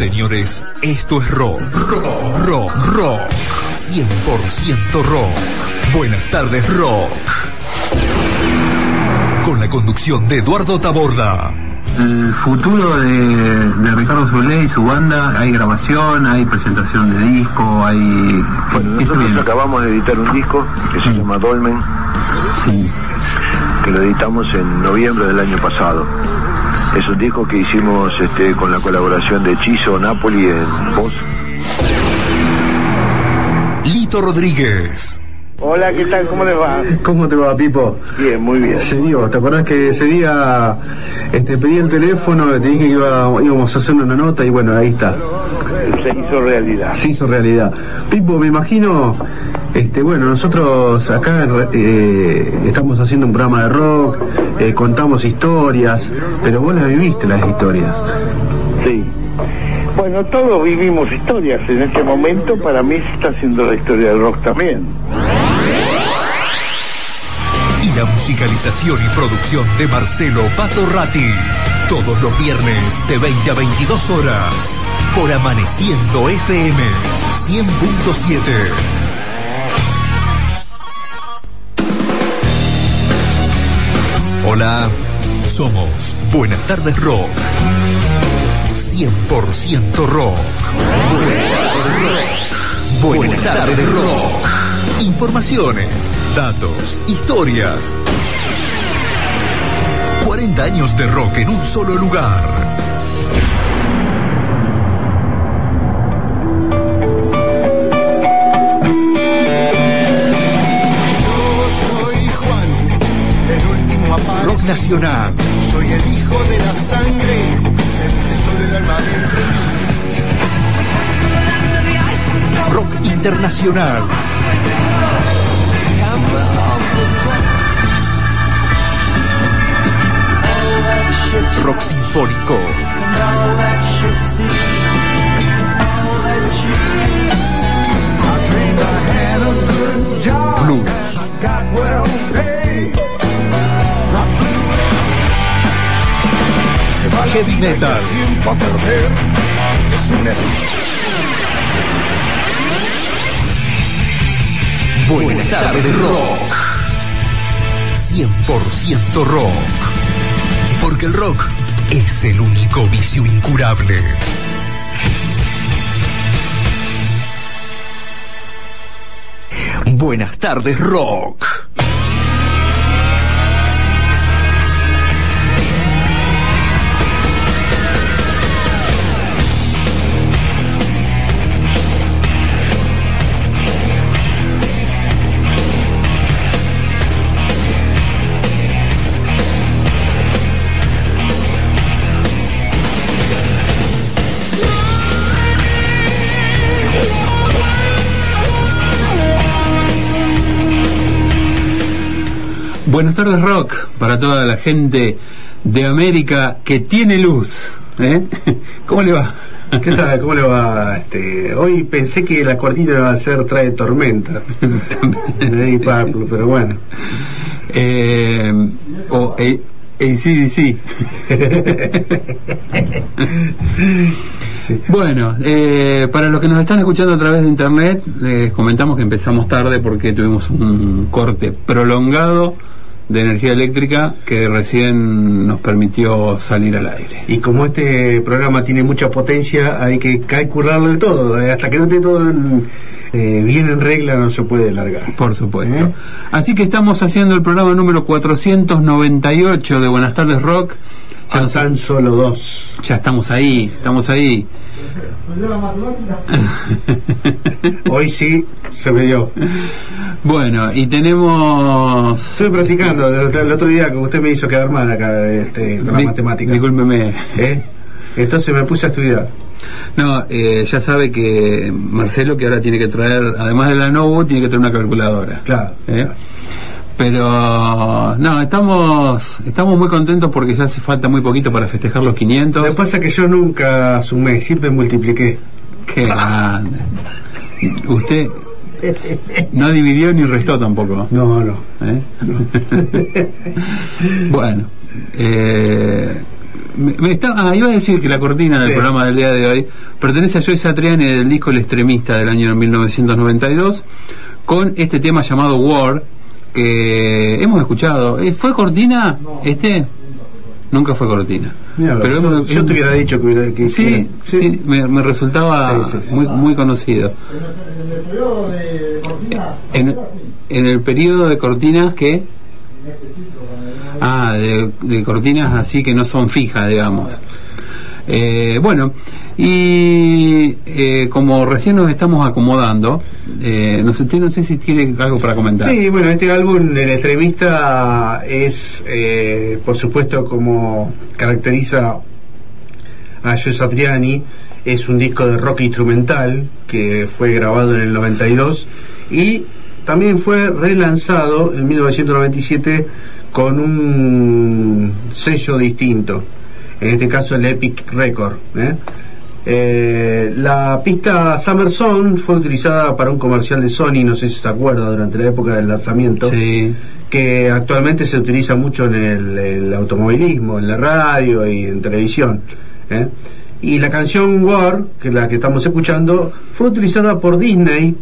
Señores, esto es rock. Rock, rock, rock. 100% rock. Buenas tardes, rock. Con la conducción de Eduardo Taborda. El futuro de, de Ricardo Solé y su banda, hay grabación, hay presentación de disco, hay... Bueno, ¿qué se nosotros viene? acabamos de editar un disco que se llama Dolmen, Sí. que lo editamos en noviembre del año pasado. Es un disco que hicimos este, con la colaboración de Chizo Napoli en voz. Lito Rodríguez. Hola, ¿qué tal? ¿Cómo les va? ¿Cómo te va, Pipo? Bien, muy bien. Se dio, ¿te acordás que ese día este, pedí el teléfono, te dije que iba- íbamos a hacer una nota y bueno, ahí está. Se hizo realidad. se hizo realidad. Pipo, me imagino, este, bueno, nosotros acá eh, estamos haciendo un programa de rock, eh, contamos historias, pero vos las viviste las historias. Sí. Bueno, todos vivimos historias. En este momento, para mí, se está haciendo la historia del rock también. La musicalización y producción de Marcelo Patorrati. Todos los viernes de 20 a 22 horas. Por Amaneciendo FM 100.7. Hola, somos Buenas tardes Rock. 100% rock. Buenas tardes rock. Informaciones, datos, historias. 40 años de rock en un solo lugar. Soy Juan, el último aparecido. Rock nacional, Soy el hijo de la sangre, me puse solo el alma dentro. rock internacional. Rock sinfónico. Blues. Heavy metal. Tiempo a Buenas tardes rock. 100% rock. Porque el rock es el único vicio incurable. Buenas tardes rock. Buenas tardes, Rock, para toda la gente de América que tiene luz. ¿eh? ¿Cómo le va? ¿Qué tal? ¿Cómo le va? Este, hoy pensé que la cortina iba a ser Trae Tormenta de Purple, pero bueno. Eh, o eh, ACDC. Sí. Bueno, eh, para los que nos están escuchando a través de internet, les comentamos que empezamos tarde porque tuvimos un corte prolongado de energía eléctrica que recién nos permitió salir al aire. Y como este programa tiene mucha potencia, hay que calcularlo todo. eh, Hasta que no esté todo en- eh, bien en regla, no se puede largar. Por supuesto. ¿Eh? Así que estamos haciendo el programa número 498 de Buenas tardes Rock. Ya, tan solo dos. ya estamos ahí, estamos ahí. Hoy sí se me dio. bueno, y tenemos... Estoy practicando. El otro, día, como usted me hizo quedar mal acá este, con la matemática. Discúlpeme. ¿Eh? Entonces me puse a estudiar. No, eh, ya sabe que Marcelo que ahora tiene que traer, además de la Novo, tiene que traer una calculadora. Claro. ¿Eh? Pero no, estamos estamos muy contentos porque ya hace falta muy poquito para festejar los 500. Lo que pasa es que yo nunca sumé, siempre multipliqué. Qué grande. Usted no dividió ni restó tampoco. No, no. ¿eh? bueno, eh, me- me está- ah, iba a decir que la cortina del Sí. programa del día de hoy pertenece a Joyce Satriani del disco El Extremista del año 1992 con este tema llamado War que hemos escuchado. Eh, ¿Fue cortina este? Nunca fue cortina. Pero yo, hemos- yo te hubiera dicho que, hubiera- que Sí, me, me resultaba Sí, sí, sí. Muy, muy conocido. En, en el periodo de cortinas que... Ah, de, de cortinas así que no son fijas, digamos. Eh, bueno, y eh, como recién nos estamos acomodando, eh, no, sé, no sé si tiene algo para comentar. Sí, bueno, este álbum, El Extremista, es, eh, por supuesto, como caracteriza a Joe Satriani, es un disco de rock instrumental que fue grabado en el 92 y también fue relanzado en 1997 con un sello distinto, en este caso el Epic Record. ¿eh? Eh, la pista Summer Song fue utilizada para un comercial de Sony, no sé si se acuerda, durante la época del lanzamiento, Sí. que actualmente se utiliza mucho en el, el automovilismo, en la radio y en televisión. ¿eh? Y la canción War, que es la que estamos escuchando, fue utilizada por Disney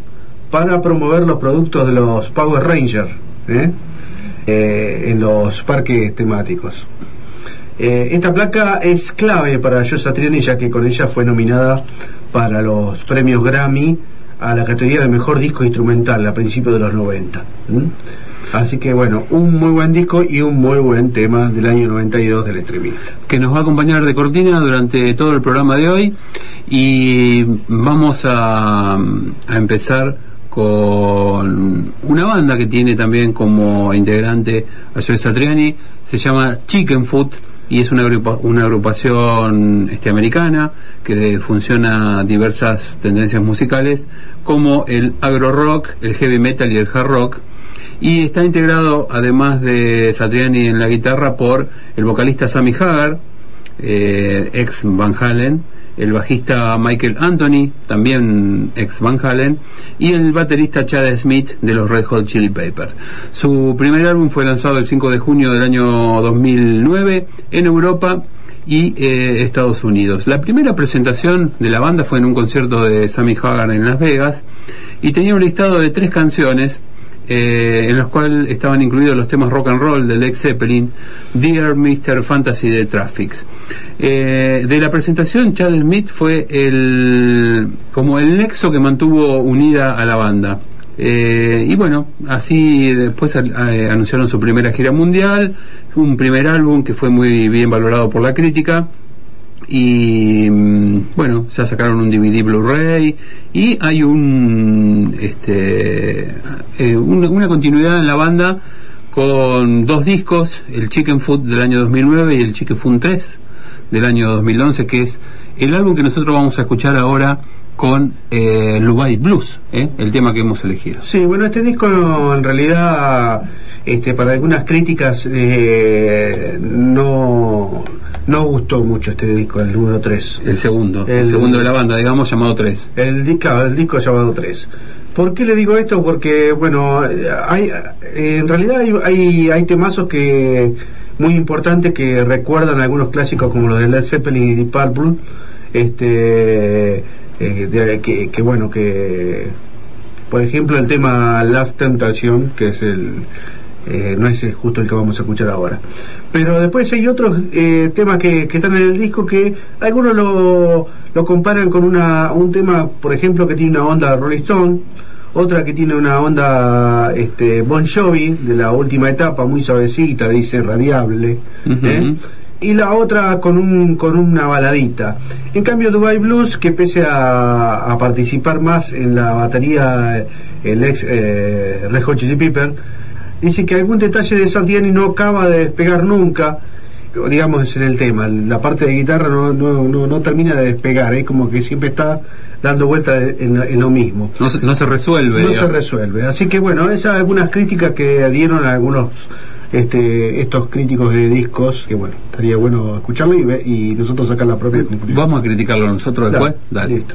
para promover los productos de los Power Rangers ¿eh? Eh, en los parques temáticos. Eh, esta placa es clave para Joe Satriani ya que con ella fue nominada para los premios Grammy a la categoría de mejor disco instrumental a principios de los 90. ¿m? Así que bueno, un muy buen disco y un muy buen tema del año 92 del extremista. que nos va a acompañar de cortina durante todo el programa de hoy y vamos a, a empezar con una banda que tiene también como integrante a Joe Satriani, se llama Chicken Foot y es una, agrupa- una agrupación este, americana que funciona diversas tendencias musicales como el agro rock, el heavy metal y el hard rock. Y está integrado además de Satriani en la guitarra por el vocalista Sammy Hagar, eh, ex Van Halen, el bajista Michael Anthony, también ex Van Halen, y el baterista Chad Smith de los Red Hot Chili Peppers. Su primer álbum fue lanzado el 5 de junio del año 2009 en Europa y eh, Estados Unidos. La primera presentación de la banda fue en un concierto de Sammy Hagar en Las Vegas y tenía un listado de tres canciones eh, en los cuales estaban incluidos los temas rock and roll de Led Zeppelin, Dear Mr. Fantasy de Traffics. Eh, de la presentación, Chad Smith fue el como el nexo que mantuvo unida a la banda. Eh, y bueno, así después anunciaron su primera gira mundial, un primer álbum que fue muy bien valorado por la crítica y mm, bueno ya sacaron un DVD Blu-ray y hay un este eh, una, continuidad en la banda con dos discos el Chicken Food del año 2009 y el Chicken Food 3 del año 2011 que es el álbum que nosotros vamos a escuchar ahora con eh, Lubai Blues ¿eh? el tema que hemos elegido Sí, bueno, este disco en realidad, este, para algunas críticas, eh, no, no gustó mucho este disco, el número 3. el segundo el, El- segundo de la banda digamos llamado 3 El, di- claro, el disco llamado 3. ¿Por qué le digo esto? Porque, bueno, hay, en realidad hay, hay, hay temazos que muy importantes que recuerdan algunos clásicos como los de Led Zeppelin y Deep Purple, este, eh, de- que, que, bueno, que, por ejemplo, el tema Love Temptation, que es el, eh, no es justo el que vamos a escuchar ahora. Pero después hay otros eh, temas que, que están en el disco que algunos lo, lo comparan con una, un tema, por ejemplo, que tiene una onda Rolling Stone, otra que tiene una onda este, Bon Jovi, de la última etapa, muy suavecita, dice radiable. ¿eh? y la otra con un con una baladita. En cambio Dubai Blues, que pese a, a participar más en la batería el ex eh, Red Hot Chili Pepper, dice que algún detalle de Santiani no acaba de despegar nunca, digamos en el tema, la parte de guitarra no, no, no, no termina de despegar, es como que siempre está dando vueltas en, lo- en lo mismo. no, se- no se resuelve No se resuelve. Así que bueno, esas algunas críticas que dieron algunos este, estos críticos de discos, que bueno, estaría bueno escucharlo y, y nosotros sacar la propia conclusión. vamos a criticarlo nosotros después Dale, Dale. Listo.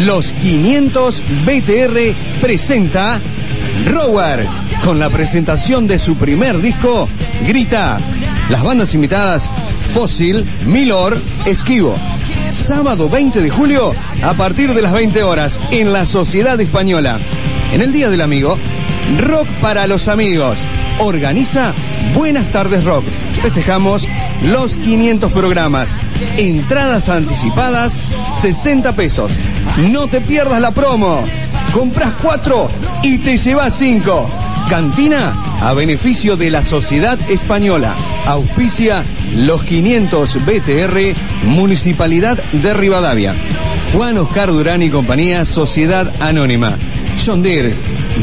Los 500 BTR presenta Rower con la presentación de su primer disco, Grita. Las bandas invitadas, Fósil, Milor, Esquivo. Sábado 20 de julio, a partir de las 20 horas, en la Sociedad Española. En el Día del Amigo, Rock para los Amigos. Organiza Buenas tardes Rock. Festejamos los 500 programas. Entradas anticipadas, 60 pesos. No te pierdas la promo. Compras 4 y te llevas 5. Cantina a beneficio de la Sociedad Española. Auspicia los 500 BTR, Municipalidad de Rivadavia. Juan Oscar Durán y compañía, Sociedad Anónima. John Deere,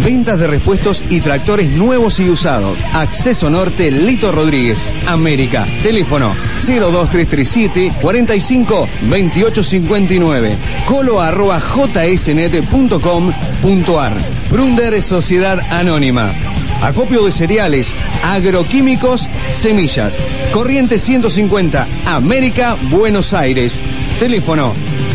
ventas de repuestos y tractores nuevos y usados. Acceso Norte, Lito Rodríguez, América. Teléfono 02337 45 2859. Colo arroba jsnet.com.ar. Brunder Sociedad Anónima. Acopio de cereales, agroquímicos, semillas. Corriente 150, América, Buenos Aires. Teléfono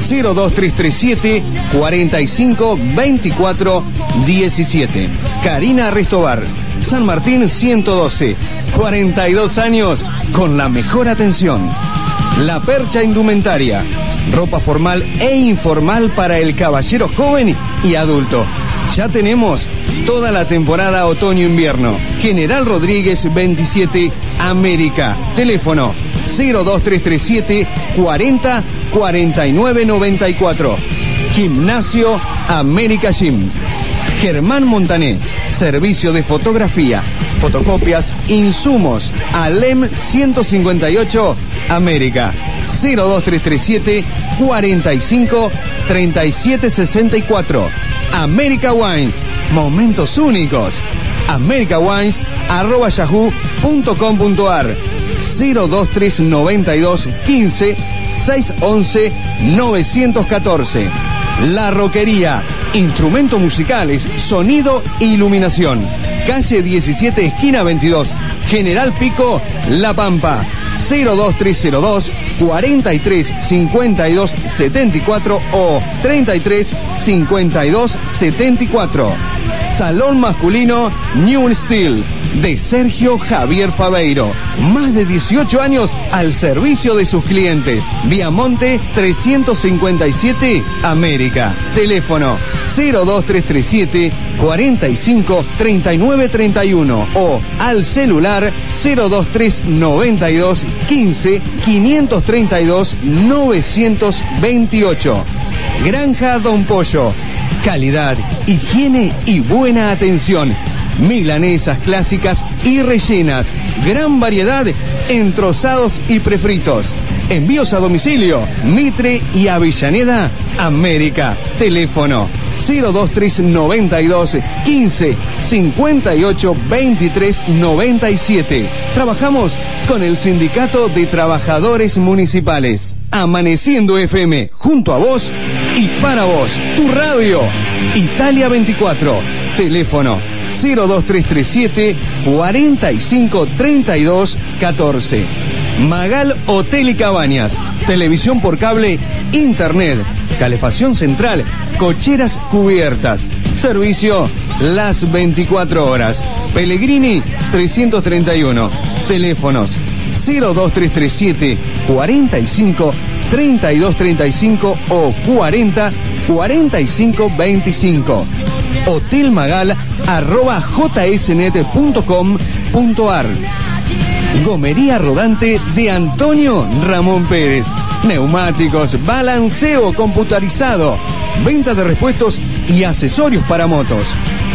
02337 45 24 17. Karina Restobar, San Martín 112. 42 años con la mejor atención. La Percha Indumentaria. Ropa formal e informal para el caballero joven y adulto. Ya tenemos toda la temporada otoño-invierno. General Rodríguez 27, América. Teléfono 02337 40 49 94. Gimnasio América Gym. Germán Montané. Servicio de fotografía, fotocopias, insumos. Alem 158 América. 02337 45 37 64. América Wines. Momentos únicos. America Wines arroba yahoo.com.ar 02392 15 611 914 La Roquería Instrumentos musicales, sonido e iluminación. Calle 17, esquina 22. General Pico, La Pampa. 02302 43 52 74 o 33 52 74. Salón masculino New Steel de Sergio Javier Fabeiro. Más de 18 años al servicio de sus clientes. Viamonte 357 América. Teléfono 02337 45 39 31 o al celular 02392 15 532 928. Granja Don Pollo. Calidad, higiene y buena atención. Milanesas clásicas y rellenas. Gran variedad en trozados y prefritos. Envíos a domicilio. Mitre y Avellaneda, América. Teléfono 02392 15 58 23 97. Trabajamos con el Sindicato de Trabajadores Municipales. Amaneciendo FM, junto a vos y para vos. Tu radio. Italia 24. Teléfono 02337 45 32 14. Magal Hotel y Cabañas. Televisión por cable, internet, calefacción central, cocheras cubiertas. Servicio las 24 horas. Pellegrini 331. Teléfonos 02337 45 3235 o 40 45 25. Hotel Magal arroba jsnet.com.ar Gomería rodante de Antonio Ramón Pérez. Neumáticos, balanceo computarizado, venta de repuestos y accesorios para motos.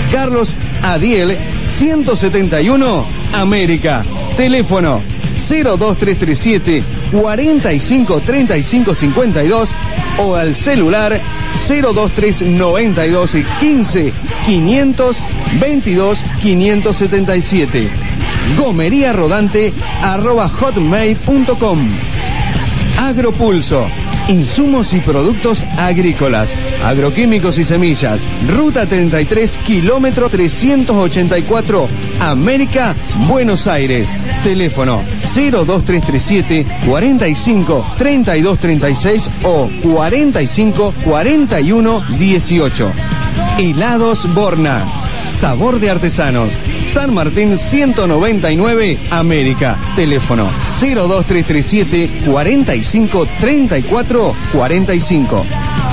Carlos Adiel 171 América. Teléfono 02337 45 35 52 o al celular 023 92 15 522 577. Gomería rodante arroba hotmail.com. Agropulso. Insumos y productos agrícolas, agroquímicos y semillas. Ruta 33, kilómetro 384, América, Buenos Aires. Teléfono 02337 45 32 36 o 45 41 18. Helados Borna. Sabor de artesanos. San Martín 199, América. Teléfono 02337 45 34 45.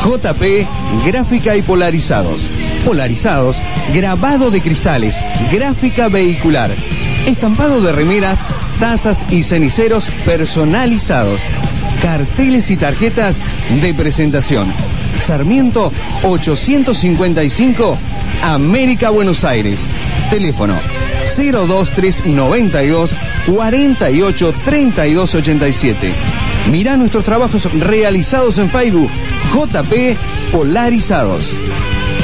JP Gráfica y Polarizados. Polarizados, grabado de cristales, gráfica vehicular, estampado de remeras, tazas y ceniceros personalizados, carteles y tarjetas de presentación. Sarmiento 855, América, Buenos Aires. Teléfono 02392 48 32 87. Mirá nuestros trabajos realizados en Facebook JP Polarizados.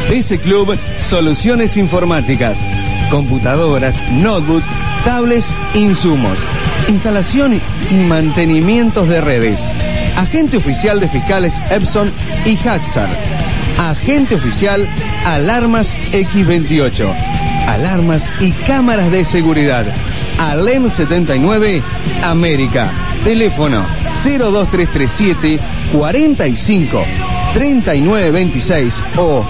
PC Club Soluciones Informáticas. Computadoras, notebook, tablets, insumos. Instalación y mantenimientos de redes. Agente oficial de fiscales Epson y Haxar. Agente oficial Alarmas X28. Alarmas y cámaras de seguridad. Alem 79 América. Teléfono 02337 45 3926 o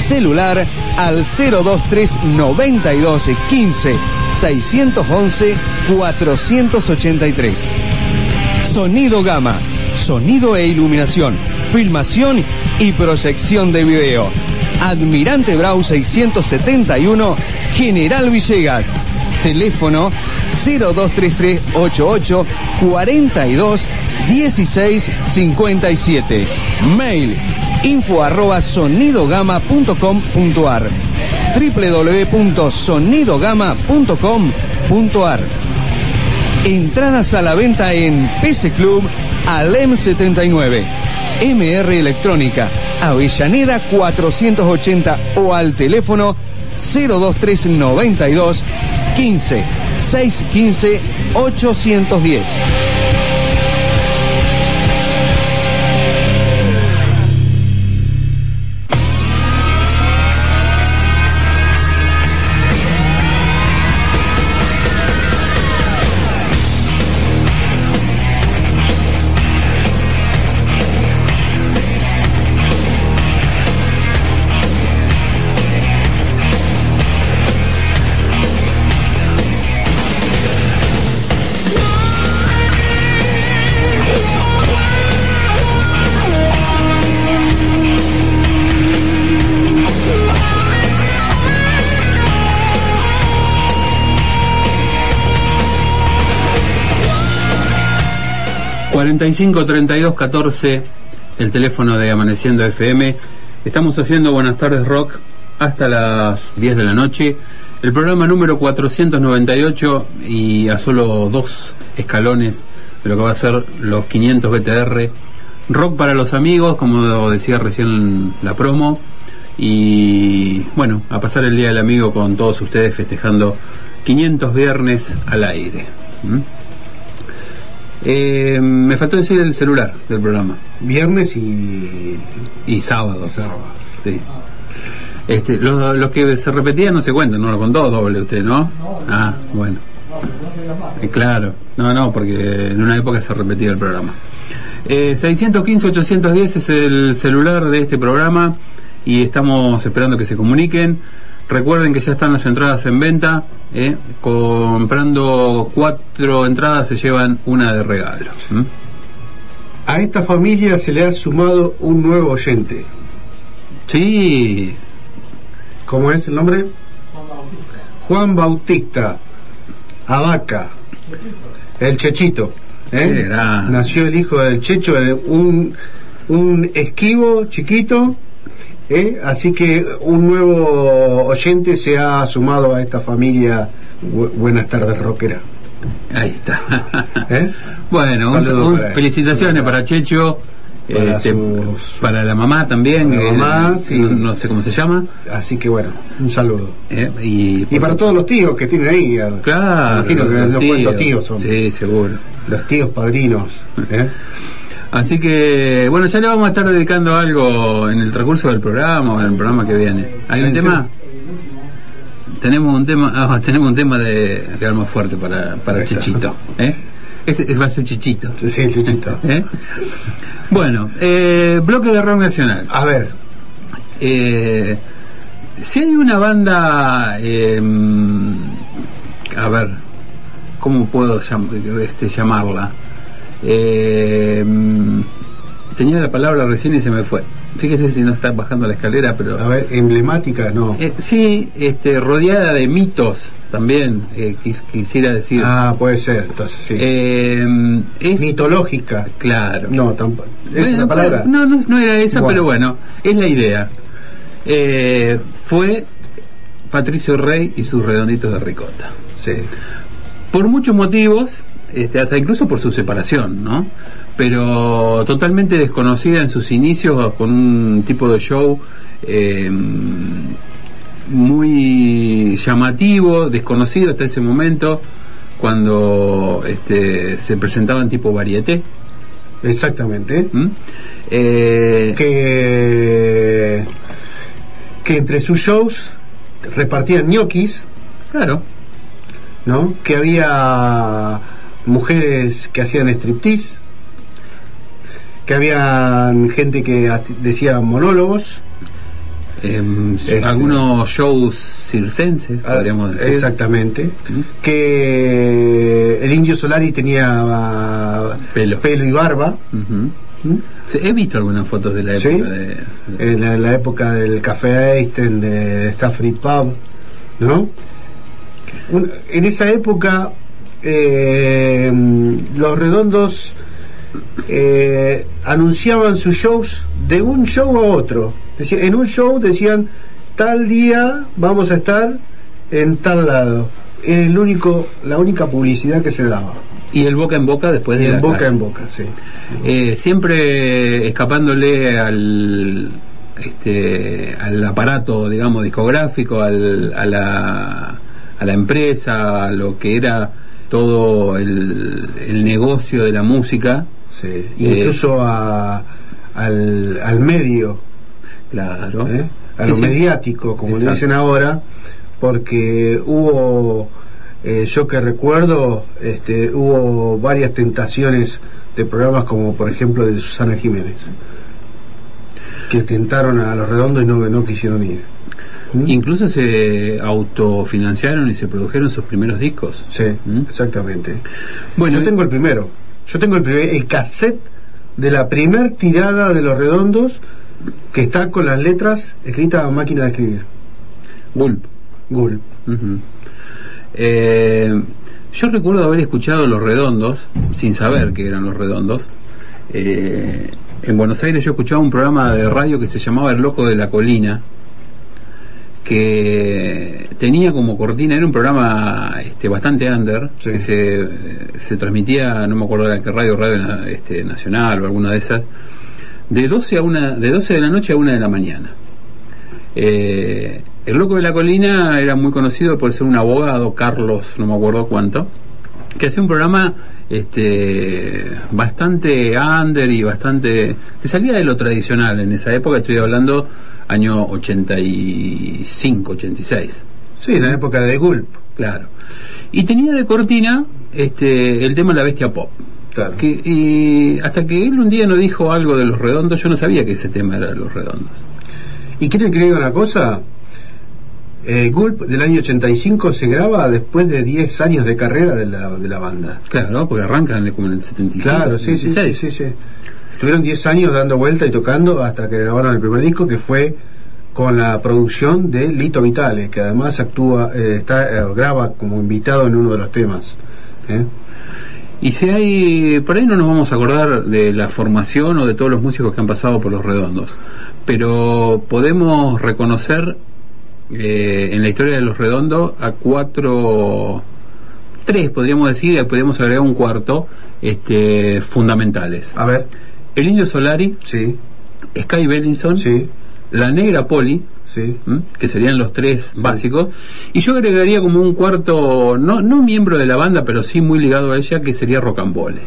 celular al 023 92 15 611 483. Sonido Gama, sonido e iluminación, filmación y proyección de video. Admirante Brau 671, General Villegas. Teléfono 023388 42 16 57. Mail info arroba sonidogama.com.ar www.sonidogama.com.ar Entradas a la venta en PC Club Alem 79. MR Electrónica, Avellaneda 480 o al teléfono 02392 15 615 810. ...45 32 14... ...el teléfono de Amaneciendo FM... ...estamos haciendo Buenas tardes Rock... ...hasta las 10 de la noche... ...el programa número 498... ...y a solo dos escalones... ...de lo que va a ser los 500 BTR... ...rock para los amigos... ...como decía recién la promo... ...y bueno... ...a pasar el Día del Amigo con todos ustedes... ...festejando 500 viernes al aire... ¿Mm? Eh, me faltó decir el celular del programa. Viernes y. Y sábado. Sábado. Sí. Este, los, los que se repetían no se cuentan, no lo contó doble usted, ¿no? Ah, bueno. Eh, claro. No, no, porque en una época se repetía el programa. Eh, 615-810 es el celular de este programa y estamos esperando que se comuniquen. Recuerden que ya están las entradas en venta. ¿eh? Comprando cuatro entradas se llevan una de regalo. A esta familia se le ha sumado un nuevo oyente. Sí, ¿Cómo es el nombre? Juan Bautista. Abaca. El Chechito. ¿eh? Nació el hijo del Checho, eh, un, un esquivo chiquito. ¿Eh? Así que un nuevo oyente se ha sumado a esta familia. Bu- buenas tardes, rockera. ahí está. ¿Eh? bueno, un- Saludos un- para él. felicitaciones para Checho Para Este, sus- para la mamá también, La mamá, sí. no, no sé cómo se llama. Así que bueno, un saludo. eh, y, Y para todos los tíos que tienen ahí. Claro, Imagino que los tíos. tíos son. Sí, seguro. Los tíos padrinos. ¿eh? Así que, bueno, ya le vamos a estar dedicando algo en el transcurso del programa o en el programa que viene. ¿Hay un ¿Hay tema? Tenemos un tema, ah, tenemos un tema de Real más fuerte para, para. Chichito. ¿eh? Va a ser Chichito. Sí, sí, Chuchito. ¿eh? Bueno, eh, bloque de rock nacional. A ver, Eh, si hay una banda, eh, a ver, ¿cómo puedo llam- este, llamarla? Eh, tenía la palabra recién y se me fue. Fíjese si no está bajando la escalera, pero... a ver, emblemática, no. Eh, sí, este, rodeada de mitos también, eh, quis- quisiera decir. Ah, puede ser, entonces sí. Eh, es, Mitológica. claro. No, tampoco. ¿Es Bueno, una palabra? No, no, no era esa, Bueno. pero bueno, es la idea. Eh, fue Patricio Rey y sus redonditos de ricota. Sí. Por muchos motivos, este, hasta incluso por su separación, ¿no? Pero totalmente desconocida en sus inicios con un tipo de show eh, muy llamativo, desconocido hasta ese momento, cuando este, se presentaban tipo varieté. Exactamente. ¿m? Eh, Que, que entre sus shows repartían ñoquis, Claro, ¿no? Que había mujeres que hacían striptease, que había gente que decía monólogos. em, Este. algunos shows circenses, Ah, podríamos decir. Exactamente. Que el indio Solari tenía ah, Pelo. y barba. ¿Mm? Sí, He visto algunas fotos de la Sí. época de, En la, la época del Café Einstein, de Stafford Pub, ¿no? Un- en esa época, eh, los redondos eh, anunciaban sus shows de un show a otro. En un show decían, tal día vamos a estar en tal lado. Era el único, la única publicidad que se daba. Y el boca en boca después de la boca en boca, sí. Eh, siempre escapándole al este al aparato digamos discográfico al, a la a la empresa a lo que era todo el, el negocio de la música sí. Incluso a- al, al medio. claro ¿eh? a Sí, lo sí. mediático, como le dicen ahora, porque hubo, eh, yo que recuerdo, este, hubo varias tentaciones de programas como por ejemplo de Susana Jiménez, que tentaron a los redondos y no, no quisieron ir. ¿Mm? incluso se autofinanciaron y se produjeron sus primeros discos Sí, ¿Mm? exactamente. bueno yo tengo el primero, yo tengo el primer, el cassette de la primer tirada de los redondos que está con las letras escritas a máquina de escribir. Gulp Gulp. Eh, yo recuerdo haber escuchado Los Redondos, sin saber que eran Los Redondos. Eh, en Buenos Aires yo escuchaba un programa de radio que se llamaba El Loco de la Colina, que tenía como cortina, era un programa este, bastante under, Sí. que se, se transmitía, no me acuerdo de qué radio, Radio este, Nacional o alguna de esas, de 12, a una, de 12 de la noche a 1 de la mañana. Eh, el loco de la colina era muy conocido por ser un abogado, Carlos, no me acuerdo cuánto, que hacía un programa este bastante under y bastante que salía de lo tradicional en esa época, estoy hablando año 85, 86. Sí, en la época de Gulp. Claro. Y tenía de cortina este el tema de la bestia pop. Claro. Que, y hasta que él un día no dijo algo de los redondos, yo no sabía que ese tema era de los redondos. ¿Y quieren que diga una cosa? Eh, Gulp del año 85 se graba después de 10 años de carrera de la, de la banda. Claro, porque arrancan como en el 75. Claro, sí, sí, sí, 76. sí, sí. Estuvieron 10 años dando vuelta y tocando hasta que grabaron el primer disco que fue con la producción de Lito Vitale, que además actúa, eh, está, eh, graba como invitado en uno de los temas. ¿eh? Y si hay, por ahí no nos vamos a acordar de la formación o de todos los músicos que han pasado por los redondos, pero podemos reconocer eh, en la historia de los redondos a cuatro, tres podríamos decir, y podríamos agregar un cuarto, este, fundamentales. A ver, El Indio Solari, Sí, Sky Bellinson, sí, La Negra Poli, sí. que serían los tres básicos, y yo agregaría como un cuarto, no, no miembro de la banda, pero sí muy ligado a ella, que sería Rocambole.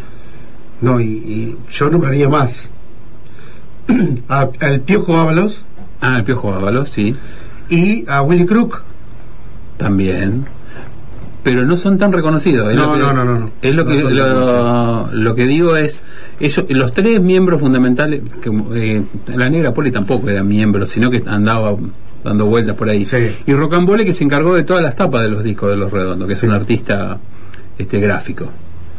No, y, y yo nombraría más. A- al Piojo Ábalos Ah, el Piojo Ábalos, sí, y a Willy Crook. también. Pero no son tan reconocidos. es No, lo que- no, no, no. Es lo No que lo que digo es ellos, los tres miembros fundamentales, que eh, la Negra Poli tampoco era miembro, sino que andaba dando vueltas por ahí. Sí. Y Rocambole que se encargó de todas las tapas de los discos de Los Redondos, que es un artista este gráfico.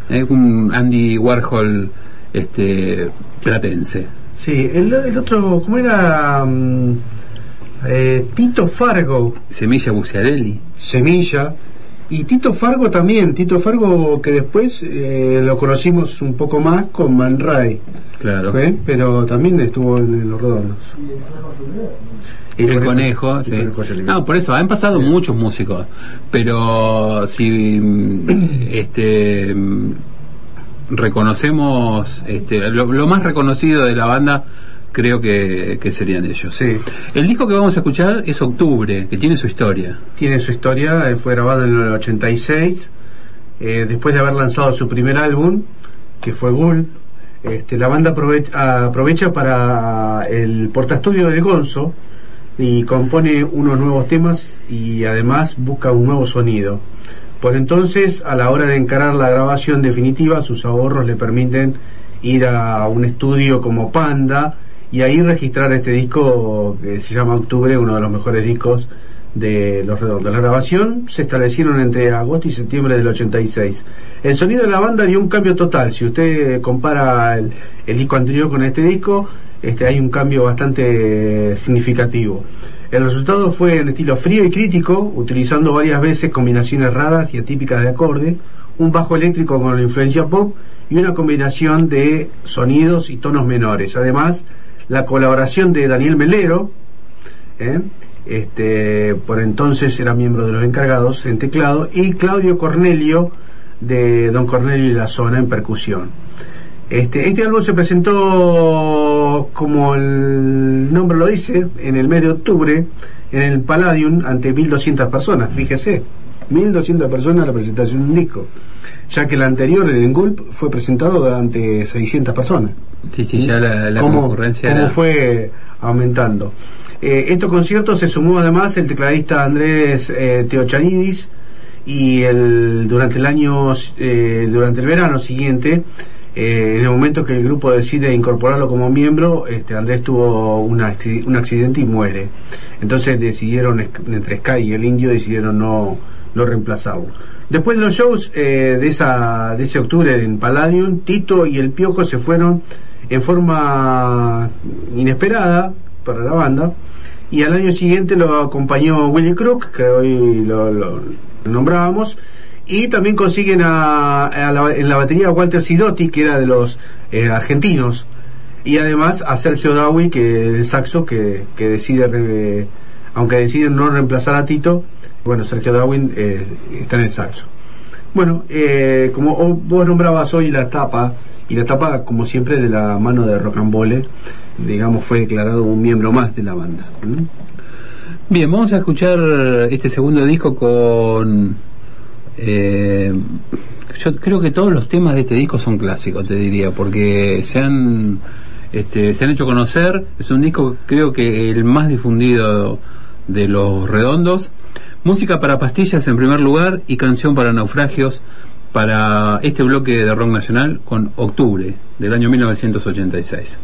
Es un Andy Warhol este platense. Sí, el, el otro, ¿cómo era? Mm, eh, Tito Fargo, Semilla Buciarelli. Semilla. Y Tito Fargo también, Tito Fargo que después eh, lo conocimos un poco más con Man Ray, Claro. ¿eh? pero también estuvo en, Los Redondos. El conejo, sí. Conejo. No, por eso han pasado muchos músicos, pero si mm, este mm, reconocemos este, lo, lo más reconocido de la banda creo que, que serían ellos. Sí. El disco que vamos a escuchar es Octubre, que tiene su historia. tiene su historia, eh, fue grabado en el 86, eh, después de haber lanzado su primer álbum, que fue Ghoul, este, la banda aprove- aprovecha para el portaestudio del Gonzo y compone unos nuevos temas y además busca un nuevo sonido. Por entonces, a la hora de encarar la grabación definitiva, sus ahorros le permiten ir a un estudio como Panda y ahí registrar este disco que se llama Octubre, uno de los mejores discos de Los Redondos. La grabación se establecieron entre agosto y septiembre del 86. El sonido de la banda dio un cambio total. Si usted compara el, el disco anterior con este disco, este, hay un cambio bastante significativo. El resultado fue en estilo frío y crítico, utilizando varias veces combinaciones raras y atípicas de acorde, un bajo eléctrico con influencia pop y una combinación de sonidos y tonos menores. Además, la colaboración de Daniel Melero, ¿eh? este, por entonces era miembro de los encargados en teclado, y Claudio Cornelio de Don Cornelio y la Zona en percusión. Este, este álbum se presentó, como el nombre lo dice, en el mes de octubre en el Palladium ante 1200 personas. Fíjese, 1200 personas la presentación de un disco, ya que el anterior, el Engulp, fue presentado ante 600 personas. Sí, sí, ya la, la ¿Cómo, concurrencia cómo era- fue aumentando? Eh, estos conciertos se sumó además el tecladista Andrés eh, Teochanidis y el, durante el año, eh, durante el verano siguiente, eh, en el momento que el grupo decide incorporarlo como miembro, este, Andrés tuvo un, acci- un accidente y muere. Entonces decidieron, entre Sky y el Indio, decidieron no, no reemplazarlo. Después de los shows eh, de, esa, de ese octubre en Palladium, Tito y el Piojo se fueron en forma inesperada para la banda y al año siguiente lo acompañó Willy Crook, que hoy lo, nombrábamos, y también consiguen a, la- en la batería a Walter Sidotti, que era de los eh, argentinos, y además a Sergio Dawi, que el saxo, que, que decide, aunque deciden no reemplazar a Tito, bueno, Sergio Darwin eh, está en el saxo. Bueno, eh, como vos nombrabas hoy la tapa, y la tapa, como siempre, de la mano de Rocambole, digamos, fue declarado un miembro más de la banda. Bien, vamos a escuchar este segundo disco con... eh, yo creo que todos los temas de este disco son clásicos, te diría, porque se han, este, se han hecho conocer. Es un disco, creo que el más difundido de los redondos. Música para pastillas en primer lugar y canción para naufragios para este bloque de rock nacional con Octubre del año 1986.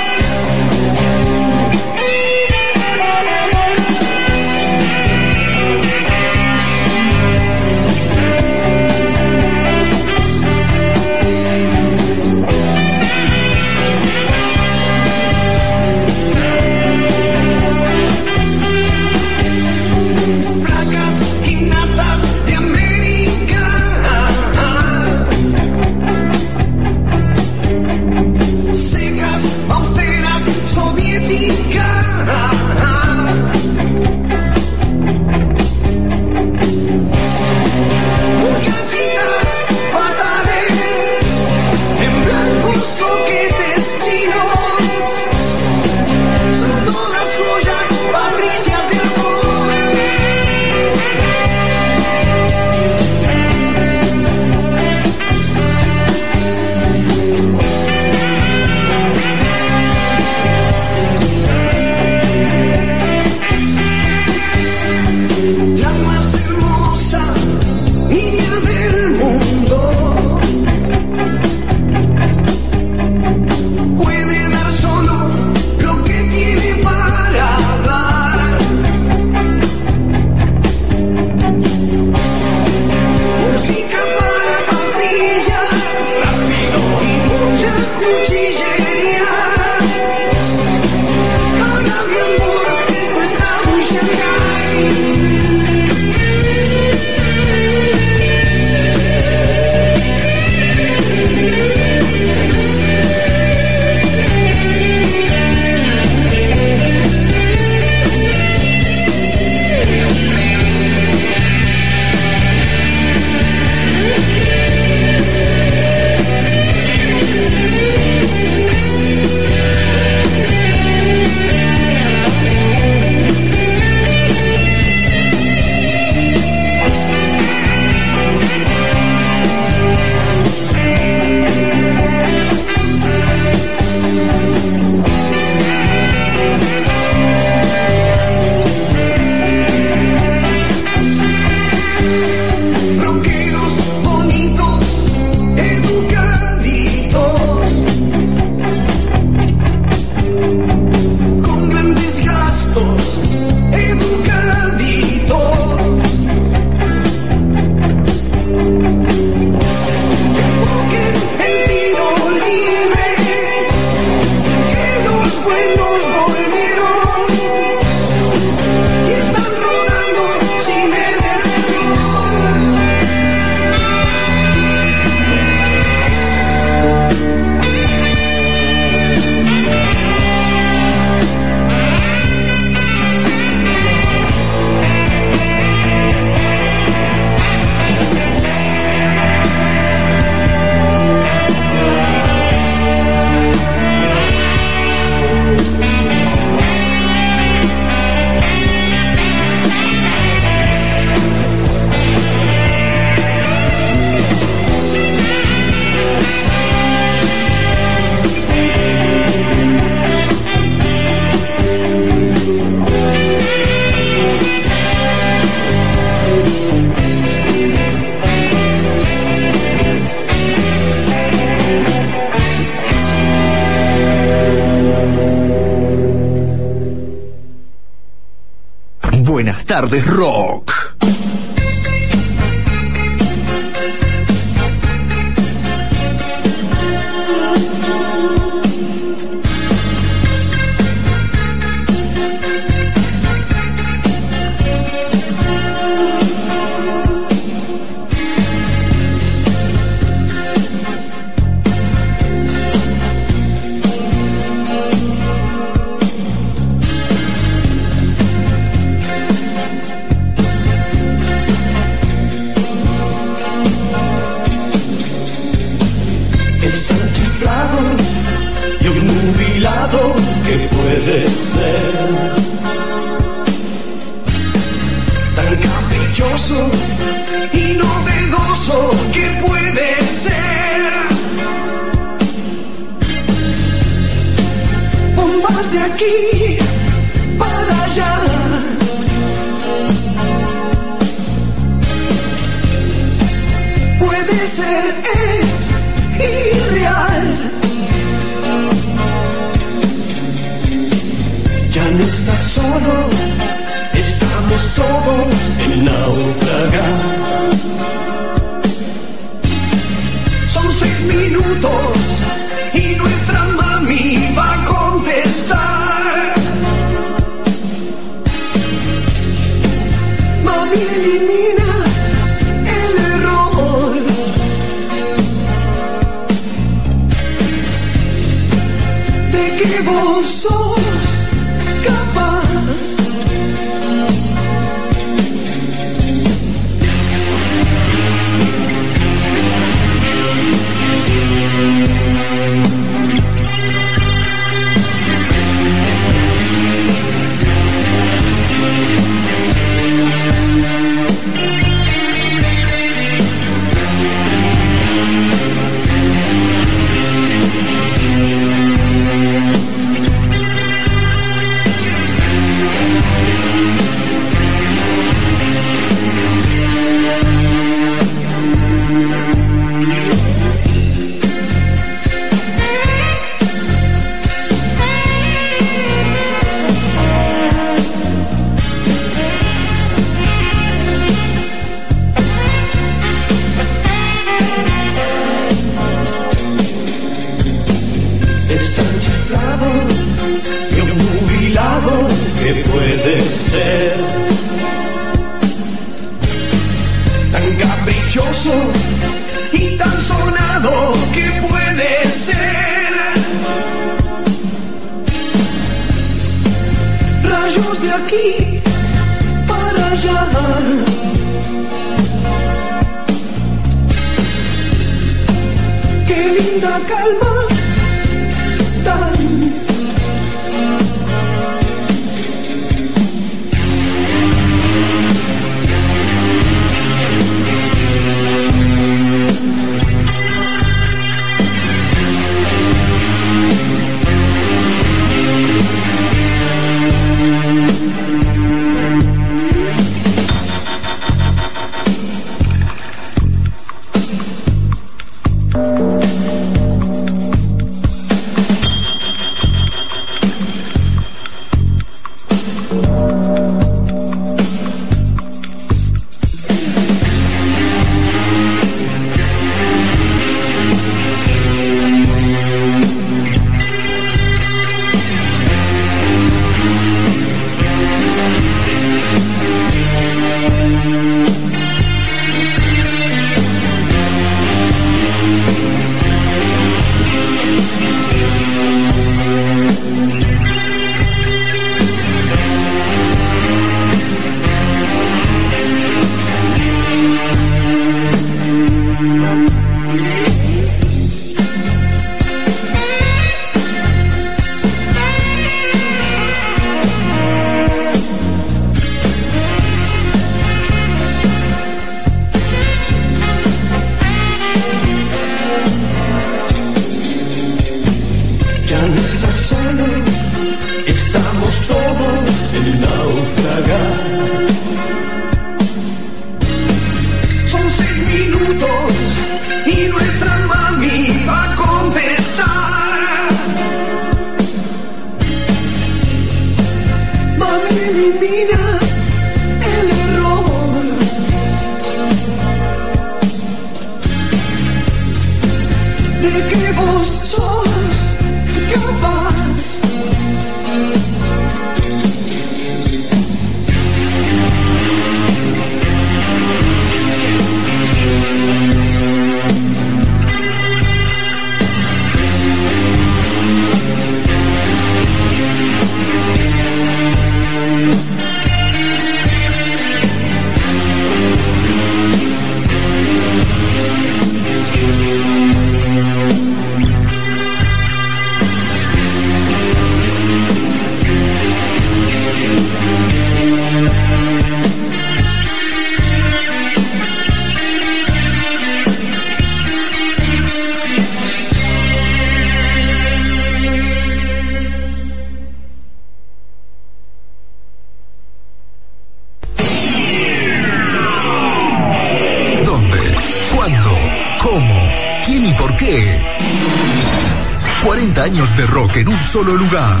Solo lugar.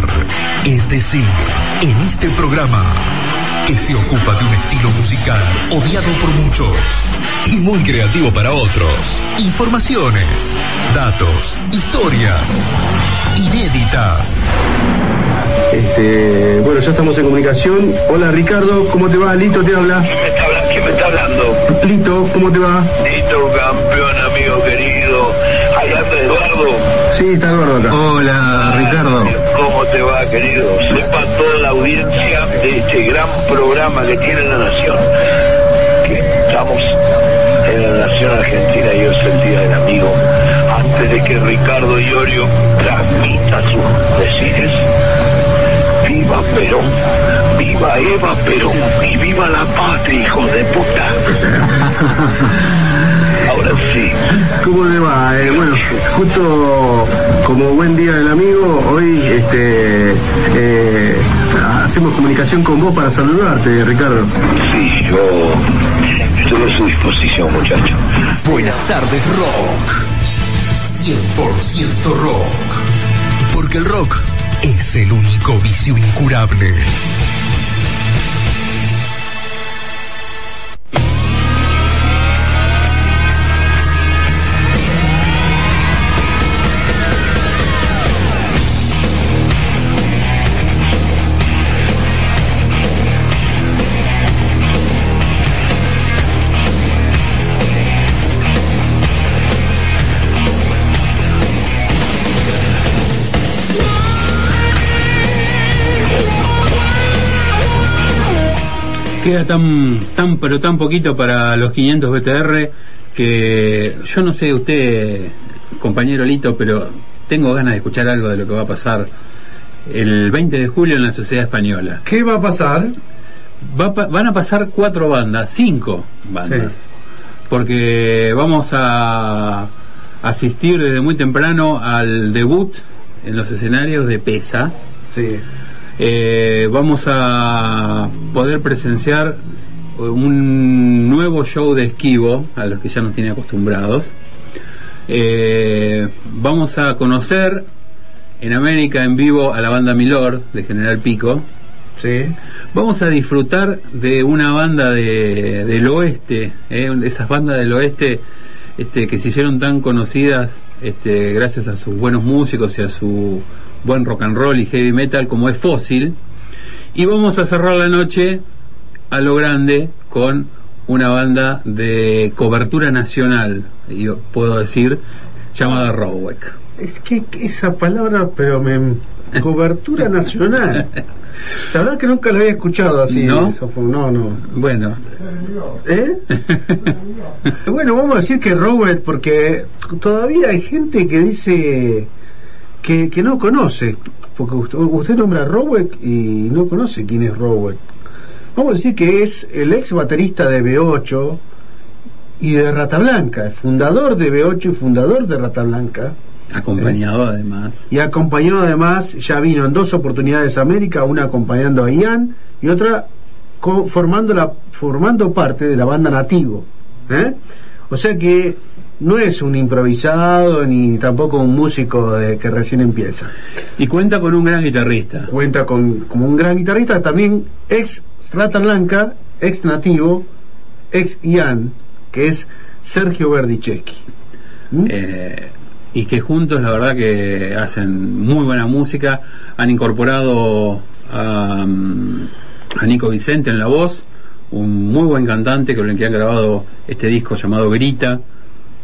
Es decir, en este programa, que se ocupa de un estilo musical odiado por muchos y muy creativo para otros. Informaciones, datos, historias inéditas. Este, bueno, ya estamos en comunicación. Hola Ricardo, ¿cómo te va? Lito te habla. ¿Quién me está, habla- quién me está hablando? Lito, ¿cómo te va? Tito, Eduardo. Sí, está Eduardo acá. Hola, Ricardo. ¿Cómo te va, querido? Sepa toda la audiencia de este gran programa que tiene la Nación. Que estamos en la Nación Argentina y hoy es el Día del Amigo. Antes de que Ricardo Iorio transmita sus decires, viva Perón, viva Eva Perón y viva la patria, hijos de puta. Ahora sí. ¿Cómo te va? Eh, bueno, justo como buen día del amigo, hoy este, eh, hacemos comunicación con vos para saludarte, Ricardo. Sí, yo estoy a su disposición, muchacho. Buenas tardes, rock. 100% rock. Porque el rock es el único vicio incurable. Queda tan, tan, pero tan poquito para los 500 BTR que yo no sé usted, compañero Lito, pero tengo ganas de escuchar algo de lo que va a pasar el 20 de julio en la Sociedad Española. ¿Qué va a pasar? Va van a pasar cuatro bandas, cinco bandas, Sí. porque vamos a asistir desde muy temprano al debut en los escenarios de PESA. Sí. Eh, vamos a poder presenciar un nuevo show de esquivo a los que ya nos tiene acostumbrados. Eh, vamos a conocer en América en vivo a la banda Milord de General Pico. Sí. Vamos a disfrutar de una banda de, del oeste, eh, esas bandas del oeste este, que se hicieron tan conocidas este, gracias a sus buenos músicos y a su buen rock and roll y heavy metal como es Fósil. Y vamos a cerrar la noche a lo grande con una banda de cobertura nacional, yo puedo decir, llamada Rowek. Es que esa palabra, pero me. Cobertura nacional. La verdad que nunca la había escuchado así. ¿No? No, no. Bueno, ¿Eh? bueno, vamos a decir que Robert, porque todavía hay gente que dice que, que no conoce. Porque usted, usted nombra a Robert y no conoce quién es Robert. Vamos a decir que es el ex baterista de B8 y de Rata Blanca, el fundador de B8 y fundador de Rata Blanca. acompañado además. Y acompañó además, ya vino en dos oportunidades a América, una acompañando a Ian y otra formando, la, formando parte de la banda Nativo. ¿eh? O sea que no es un improvisado ni tampoco un músico de, que recién empieza. Y cuenta con un gran guitarrista. Cuenta con como un gran guitarrista, también ex Rata Blanca, ex Nativo, ex Ian, que es Sergio Verdicheschi. ¿Mm? Eh, y que juntos la verdad que hacen muy buena música. Han incorporado a, mm, a Nico Vicente en la voz, un muy buen cantante con el que han grabado este disco llamado Grita,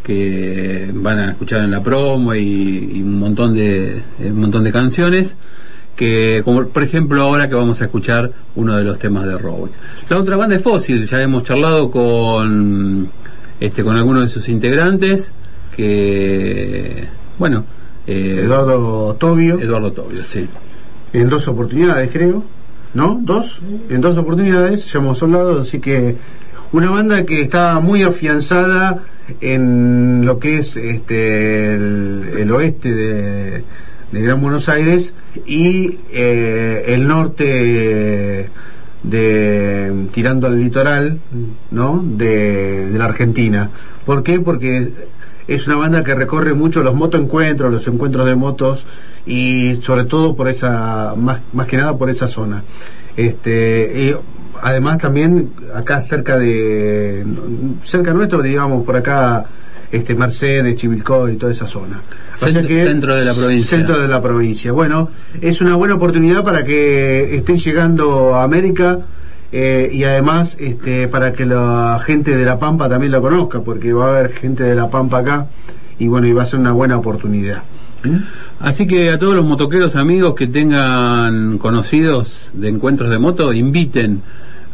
que van a escuchar en la promo y, y un montón de un montón de canciones que como por ejemplo ahora que vamos a escuchar uno de los temas de Rowe. La otra banda es Fósil, ya hemos charlado con este con algunos de sus integrantes que bueno eh, Eduardo Tobio. Eduardo Tobio, sí. en dos oportunidades, creo. ¿No? ¿Dos? En dos oportunidades, ya hemos hablado, así que una banda que está muy afianzada en lo que es este el, oeste de, Gran Buenos Aires y eh, el norte de tirando al litoral, ¿no? De, la Argentina. ¿Por qué? Porque es una banda que recorre mucho los motoencuentros, los encuentros de motos y sobre todo por esa, más, más que nada por esa zona. Este, y además también acá cerca de, cerca nuestro, digamos, por acá, este Mercedes, Chivilcoy y toda esa zona. O sea Centro- que- centro de la provincia. Centro de la provincia. Bueno, es una buena oportunidad para que estén llegando a América eh, y además este, para que la gente de La Pampa también la conozca, porque va a haber gente de La Pampa acá y bueno, y va a ser una buena oportunidad. Así que a todos los motoqueros amigos que tengan conocidos de encuentros de moto, inviten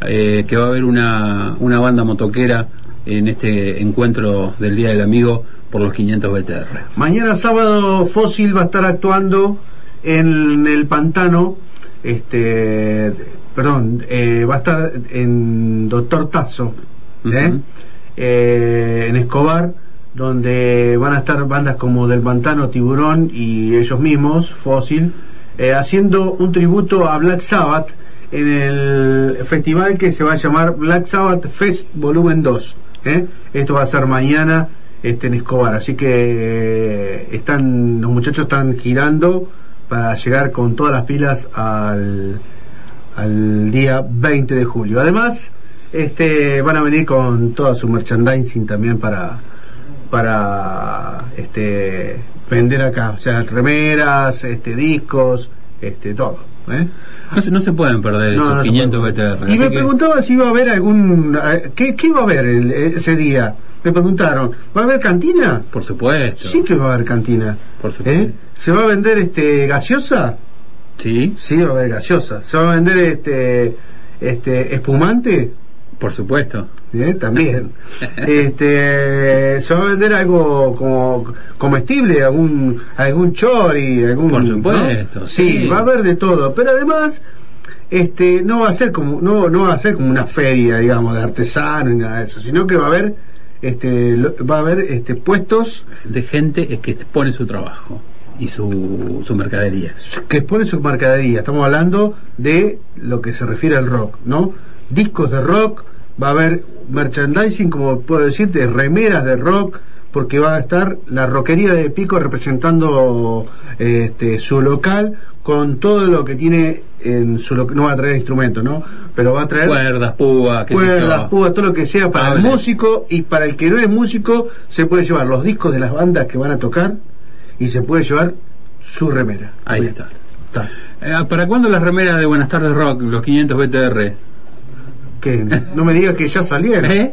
eh, que va a haber una, una banda motoquera en este encuentro del Día del Amigo por los 500 BTR. Mañana sábado Fósil va a estar actuando en el pantano, este, perdón, eh, va a estar en Doctor Tazo, ¿eh? Eh, en Escobar, donde van a estar bandas como Del Pantano, Tiburón y ellos mismos, Fósil, eh, haciendo un tributo a Black Sabbath en el festival que se va a llamar Black Sabbath Fest Volumen 2. ¿eh? Esto va a ser mañana este, en Escobar, así que eh, están los muchachos están girando para llegar con todas las pilas al, al día 20 de julio. Además, este, van a venir con toda su merchandising también para para este vender acá, o sea, remeras, este discos, este todo, ¿eh? No se, no se pueden perder No, estos no se 500 puede. BTR. Y me que- preguntaba si iba a haber algún eh, ¿qué, qué iba a haber el- ese día? Me preguntaron, ¿va a haber cantina? por supuesto. Sí que va a haber cantina. Por supuesto. ¿Eh? ¿Se va a vender este gaseosa? Sí, Sí, va a haber gaseosa. ¿Se va a vender este este espumante? Por supuesto. ¿Eh? También. este, ¿Se va a vender algo como comestible? ¿Algún, algún chori? Algún, Por ¿no? supuesto, Sí, sí. va a haber de todo. Pero además, este, no va a ser como, no, no va a ser como una feria, digamos, de artesano y nada de eso, sino que va a haber, este, lo- va a haber, este, puestos De gente que expone su trabajo y su, su mercadería. que exponen su mercadería. Estamos hablando de lo que se refiere al rock, ¿no? Discos de rock, va a haber merchandising, como puedo decirte, remeras de rock, porque va a estar la roquería de Pico representando este, su local con todo lo que tiene en su local. No va a traer instrumentos, ¿no? Pero va a traer Cuerdas, púas, cuerdas, púas, todo lo que sea para el músico y para el que no es músico se puede llevar los discos de las bandas que van a tocar y se puede llevar su remera. Ahí Bien. está. Está. Eh, ¿Para cuándo las remeras de Buenas tardes Rock, los 500 BTR? Que no me digas que ya salieron. ¿Eh?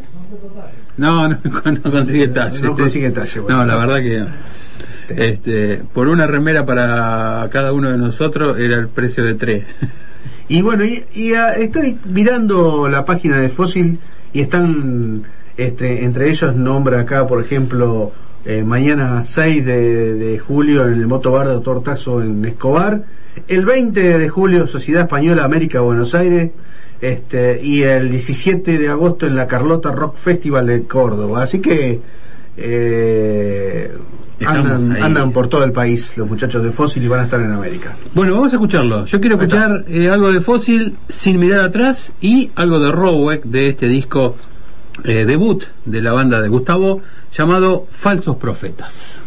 No, no, no consigue talle. No consigue talle, bueno. No, la verdad que este, por una remera para cada uno de nosotros era el precio de tres. Y bueno, y, y, ah, estoy mirando la página de Fósil y están, este, entre ellos nombra acá, por ejemplo, eh, mañana 6 de, de julio en el Motobar de Doctor Tazo en Escobar, el 20 de julio Sociedad Española América Buenos Aires, este, y el 17 de agosto en la Carlota Rock Festival de Córdoba. Así que eh, andan, andan por todo el país los muchachos de Fósil y van a estar en América. Bueno, vamos a escucharlo. Yo quiero escuchar eh, algo de Fósil sin mirar atrás y algo de Rowek de este disco eh, debut de la banda de Gustavo llamado Falsos Profetas.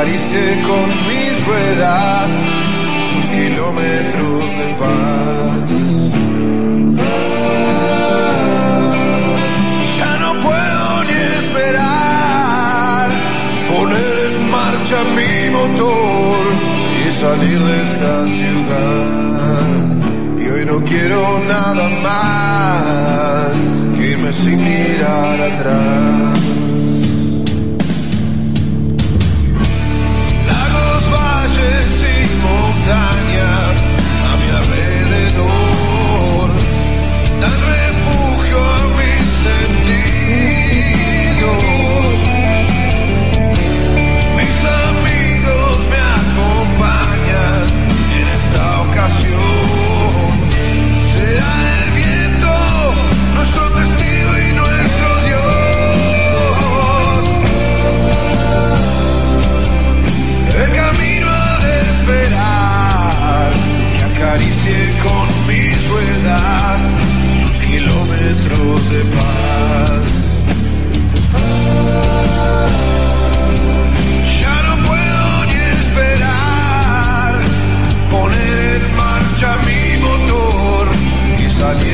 Que acaricie con mis ruedas sus kilómetros de paz. Ya no puedo ni esperar poner en marcha mi motor y salir de esta ciudad. Y hoy no quiero nada más Dime sin mirar atrás.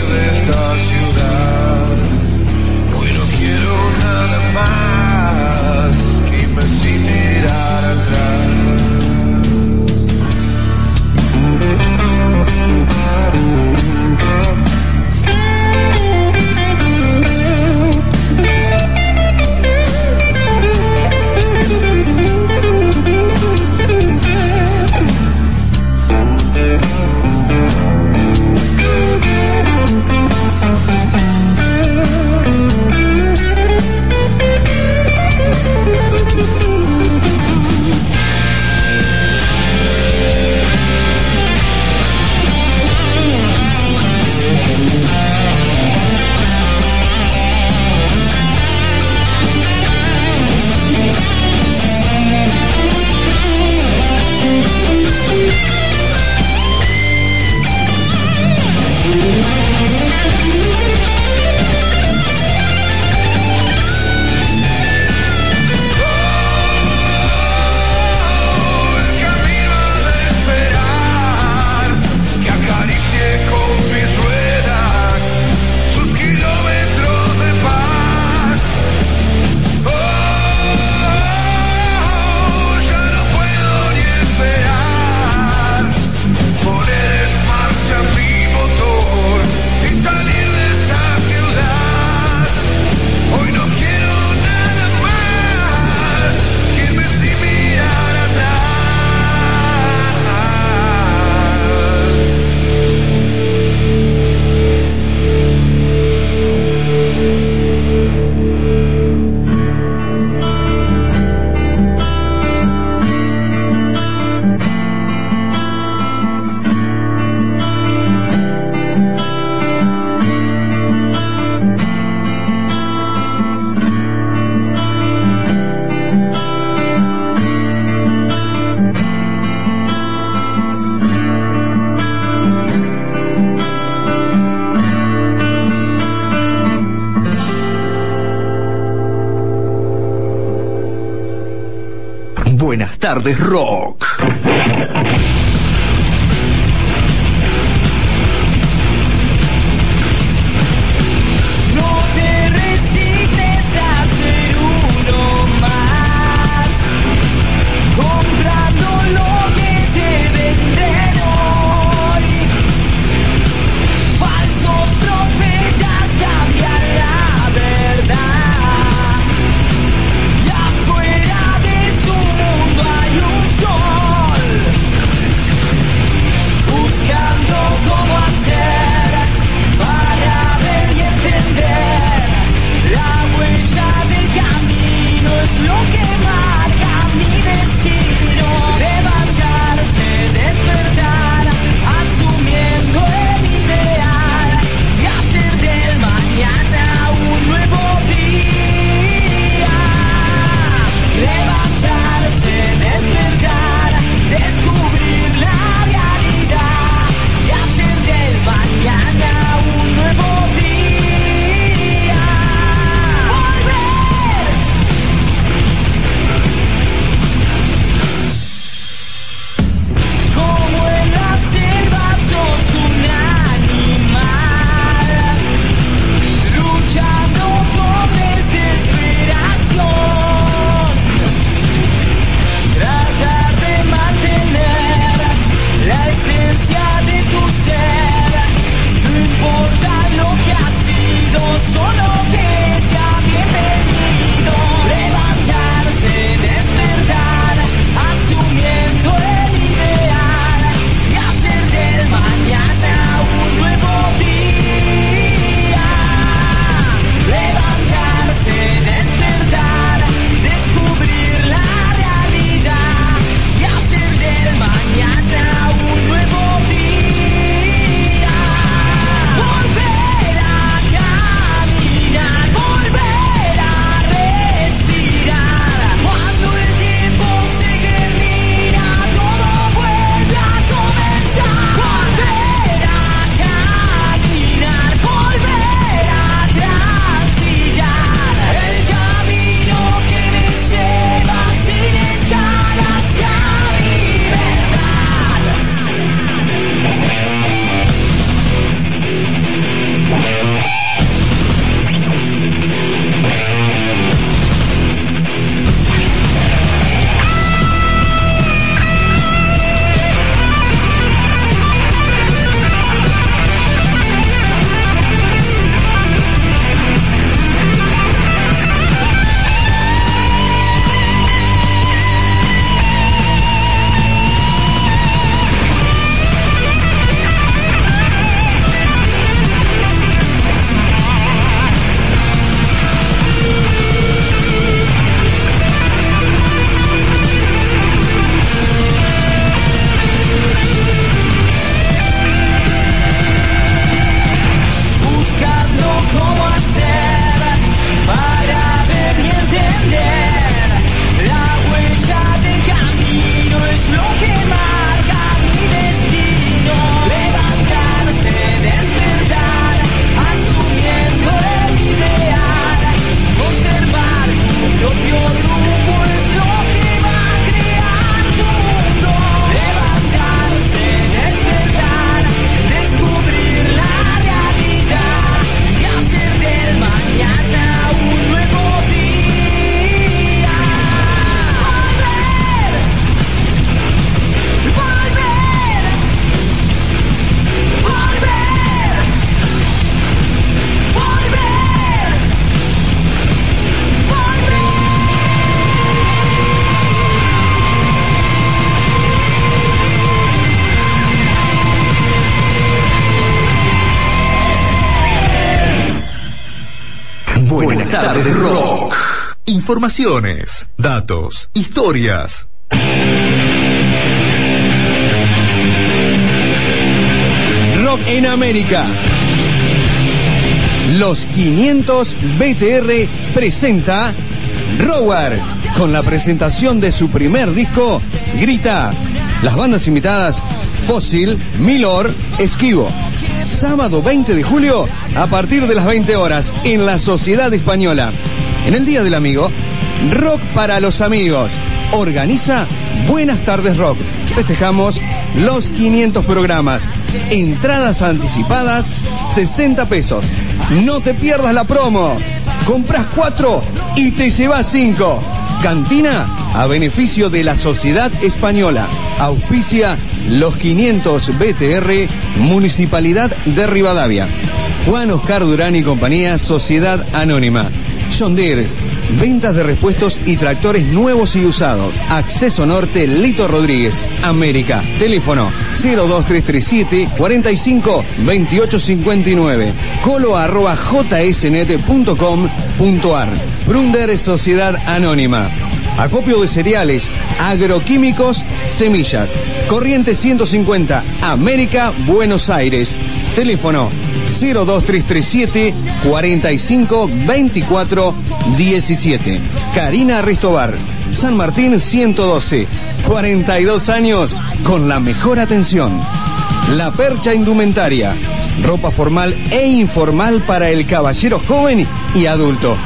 De Tardes, Rock. Tarde Rock. Informaciones, datos, historias. Rock en América. Los 500 BTR presenta Rower con la presentación de su primer disco Grita. Las bandas invitadas Fósil, Milor, Esquivo. Sábado 20 de julio a partir de las 20 horas en la Sociedad Española. En el Día del Amigo, Rock para los amigos. Organiza Buenas tardes Rock. Festejamos los 500 programas. Entradas anticipadas, 60 pesos. No te pierdas la promo. Compras 4 y te llevas 5. Cantina a beneficio de la Sociedad Española. Auspicia los 500 BTR, Municipalidad de Rivadavia. Juan Oscar Durán y compañía, Sociedad Anónima. John ventas de repuestos y tractores nuevos y usados. Acceso Norte, Lito Rodríguez, América. Teléfono 02337 45 2859. Colo arroba jsnet.com.ar. Brunder Sociedad Anónima. Acopio de cereales, agroquímicos, semillas. Corriente 150, América, Buenos Aires. Teléfono 02337 45 24 17. Karina Ristobar, San Martín 112. 42 años con la mejor atención. La Percha Indumentaria. Ropa formal e informal para el caballero joven y adulto.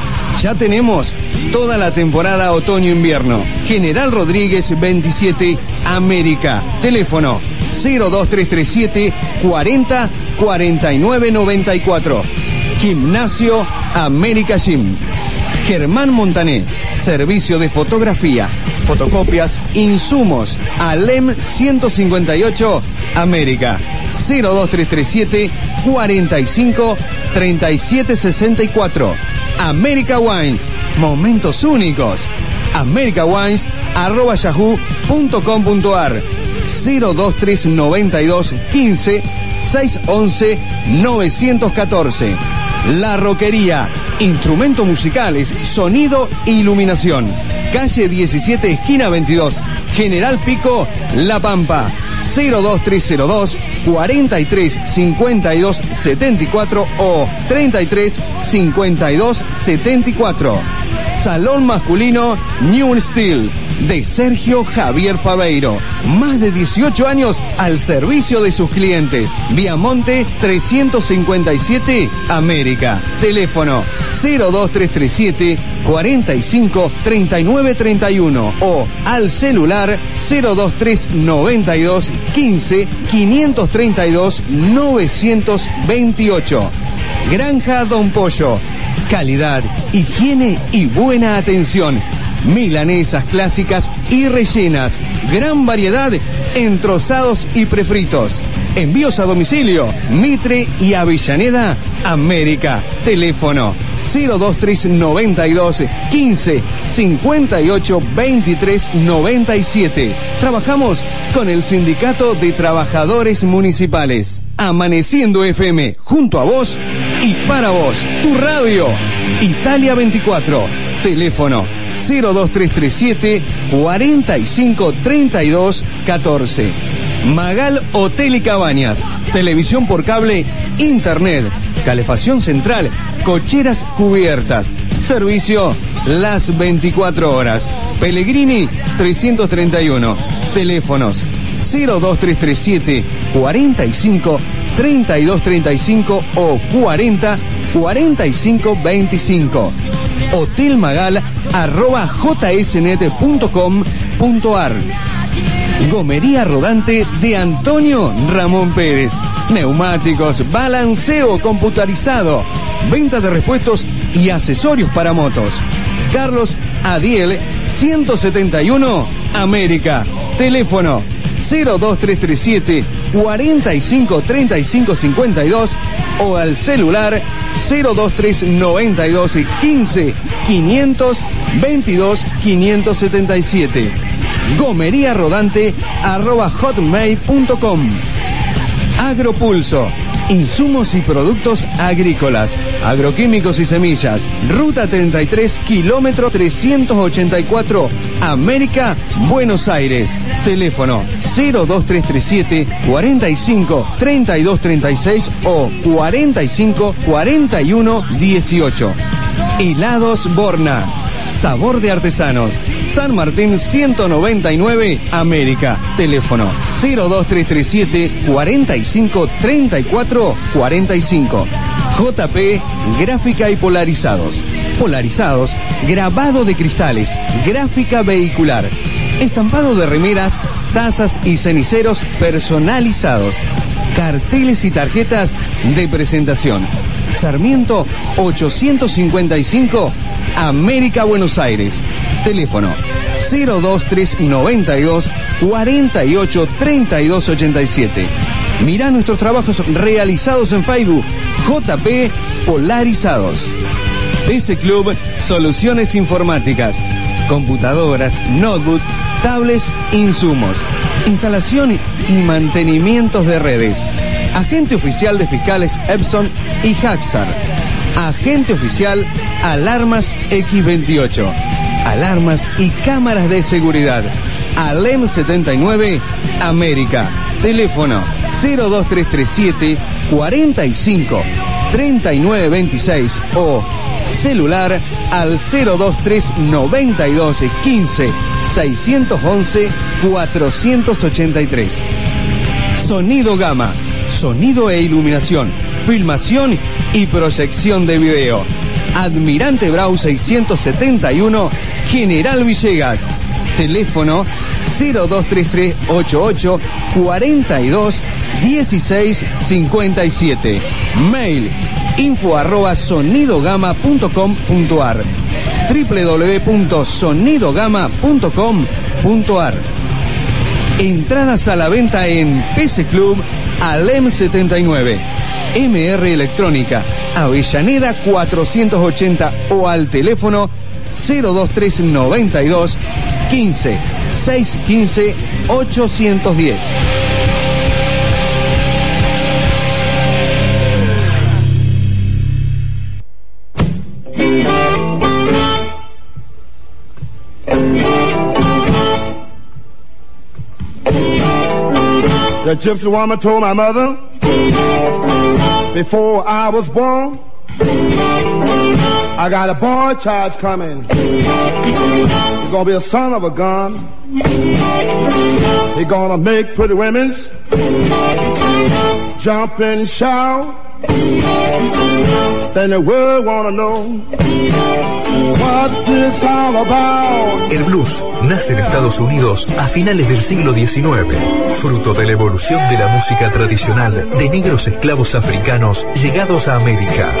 Ya tenemos toda la temporada otoño-invierno. General Rodríguez 27, América. Teléfono 02337 40 49 94. Gimnasio América Gym. Germán Montané, servicio de fotografía, fotocopias, insumos, Alem 158, América. 02337 45 37 64. América Wines, momentos únicos. America Wines arroba yahoo.com.ar 02392 15 611 914. La Roquería, instrumentos musicales, sonido e iluminación. Calle 17, esquina 22, General Pico, La Pampa. 02302 43 52 74 o 33 52 74. Salón masculino New Steel de Sergio Javier Fabeiro. Más de 18 años al servicio de sus clientes. Viamonte 357 América. Teléfono 02337 45 39 31 o al celular 02392 15 532 928. Granja Don Pollo. Calidad, higiene y buena atención. Milanesas clásicas y rellenas. Gran variedad en trozados y prefritos. Envíos a domicilio. Mitre y Avellaneda, América. Teléfono 02392 15 58 23 97. Trabajamos con el Sindicato de Trabajadores Municipales. Amaneciendo FM, junto a vos y para vos. Tu radio. Italia 24. Teléfono 02337 45 32 14. Magal Hotel y Cabañas. Televisión por cable, internet, calefacción central, cocheras cubiertas. Servicio las 24 horas. Pellegrini 331. Teléfonos 02337 45 3235 o 40 45 25. Hotel Magal arroba jsnet.com.ar Gomería rodante de Antonio Ramón Pérez. Neumáticos, balanceo computarizado, venta de repuestos y accesorios para motos. Carlos Adiel 171 América. Teléfono 02337 45 35 52 o al celular 02392 15 500 22 577. Gomería rodante arroba hotmail.com. Agropulso. Insumos y productos agrícolas, agroquímicos y semillas. Ruta 33, kilómetro 384, América, Buenos Aires. Teléfono 02337 45 32 36 o 45 41 18. Helados Borna. Sabor de artesanos. San Martín 199, América. Teléfono 02337 45 34 45. JP Gráfica y Polarizados. Polarizados, grabado de cristales, gráfica vehicular, estampado de remeras, tazas y ceniceros personalizados, carteles y tarjetas de presentación. Sarmiento 855, América, Buenos Aires. Teléfono 02392 48 32 87. Mirá nuestros trabajos realizados en Facebook, JP Polarizados. PC Club Soluciones Informáticas. Computadoras, notebook, tablets, insumos. Instalación y mantenimientos de redes. Agente oficial de fiscales Epson y Haxar. Agente oficial Alarmas X28. Alarmas y cámaras de seguridad. Alem 79 América. Teléfono 02337 45 3926 o celular al 023 92 15 611 483. Sonido Gama, sonido e iluminación, filmación y proyección de video. Admirante Brau 671, General Villegas. Teléfono 023388 42 16 57. Mail info arroba sonidogama.com.ar www.sonidogama.com.ar Entradas a la venta en PC Club Alem 79. MR Electrónica, Avellaneda 480 o al teléfono 02392 15 615 810. The gypsy woman told my mother before I was born, I got a boy child coming. He's gonna be a son of a gun. He's gonna make pretty women jump and shout. El blues nace en Estados Unidos a finales del siglo XIX, fruto de la evolución de la música tradicional de negros esclavos africanos llegados a América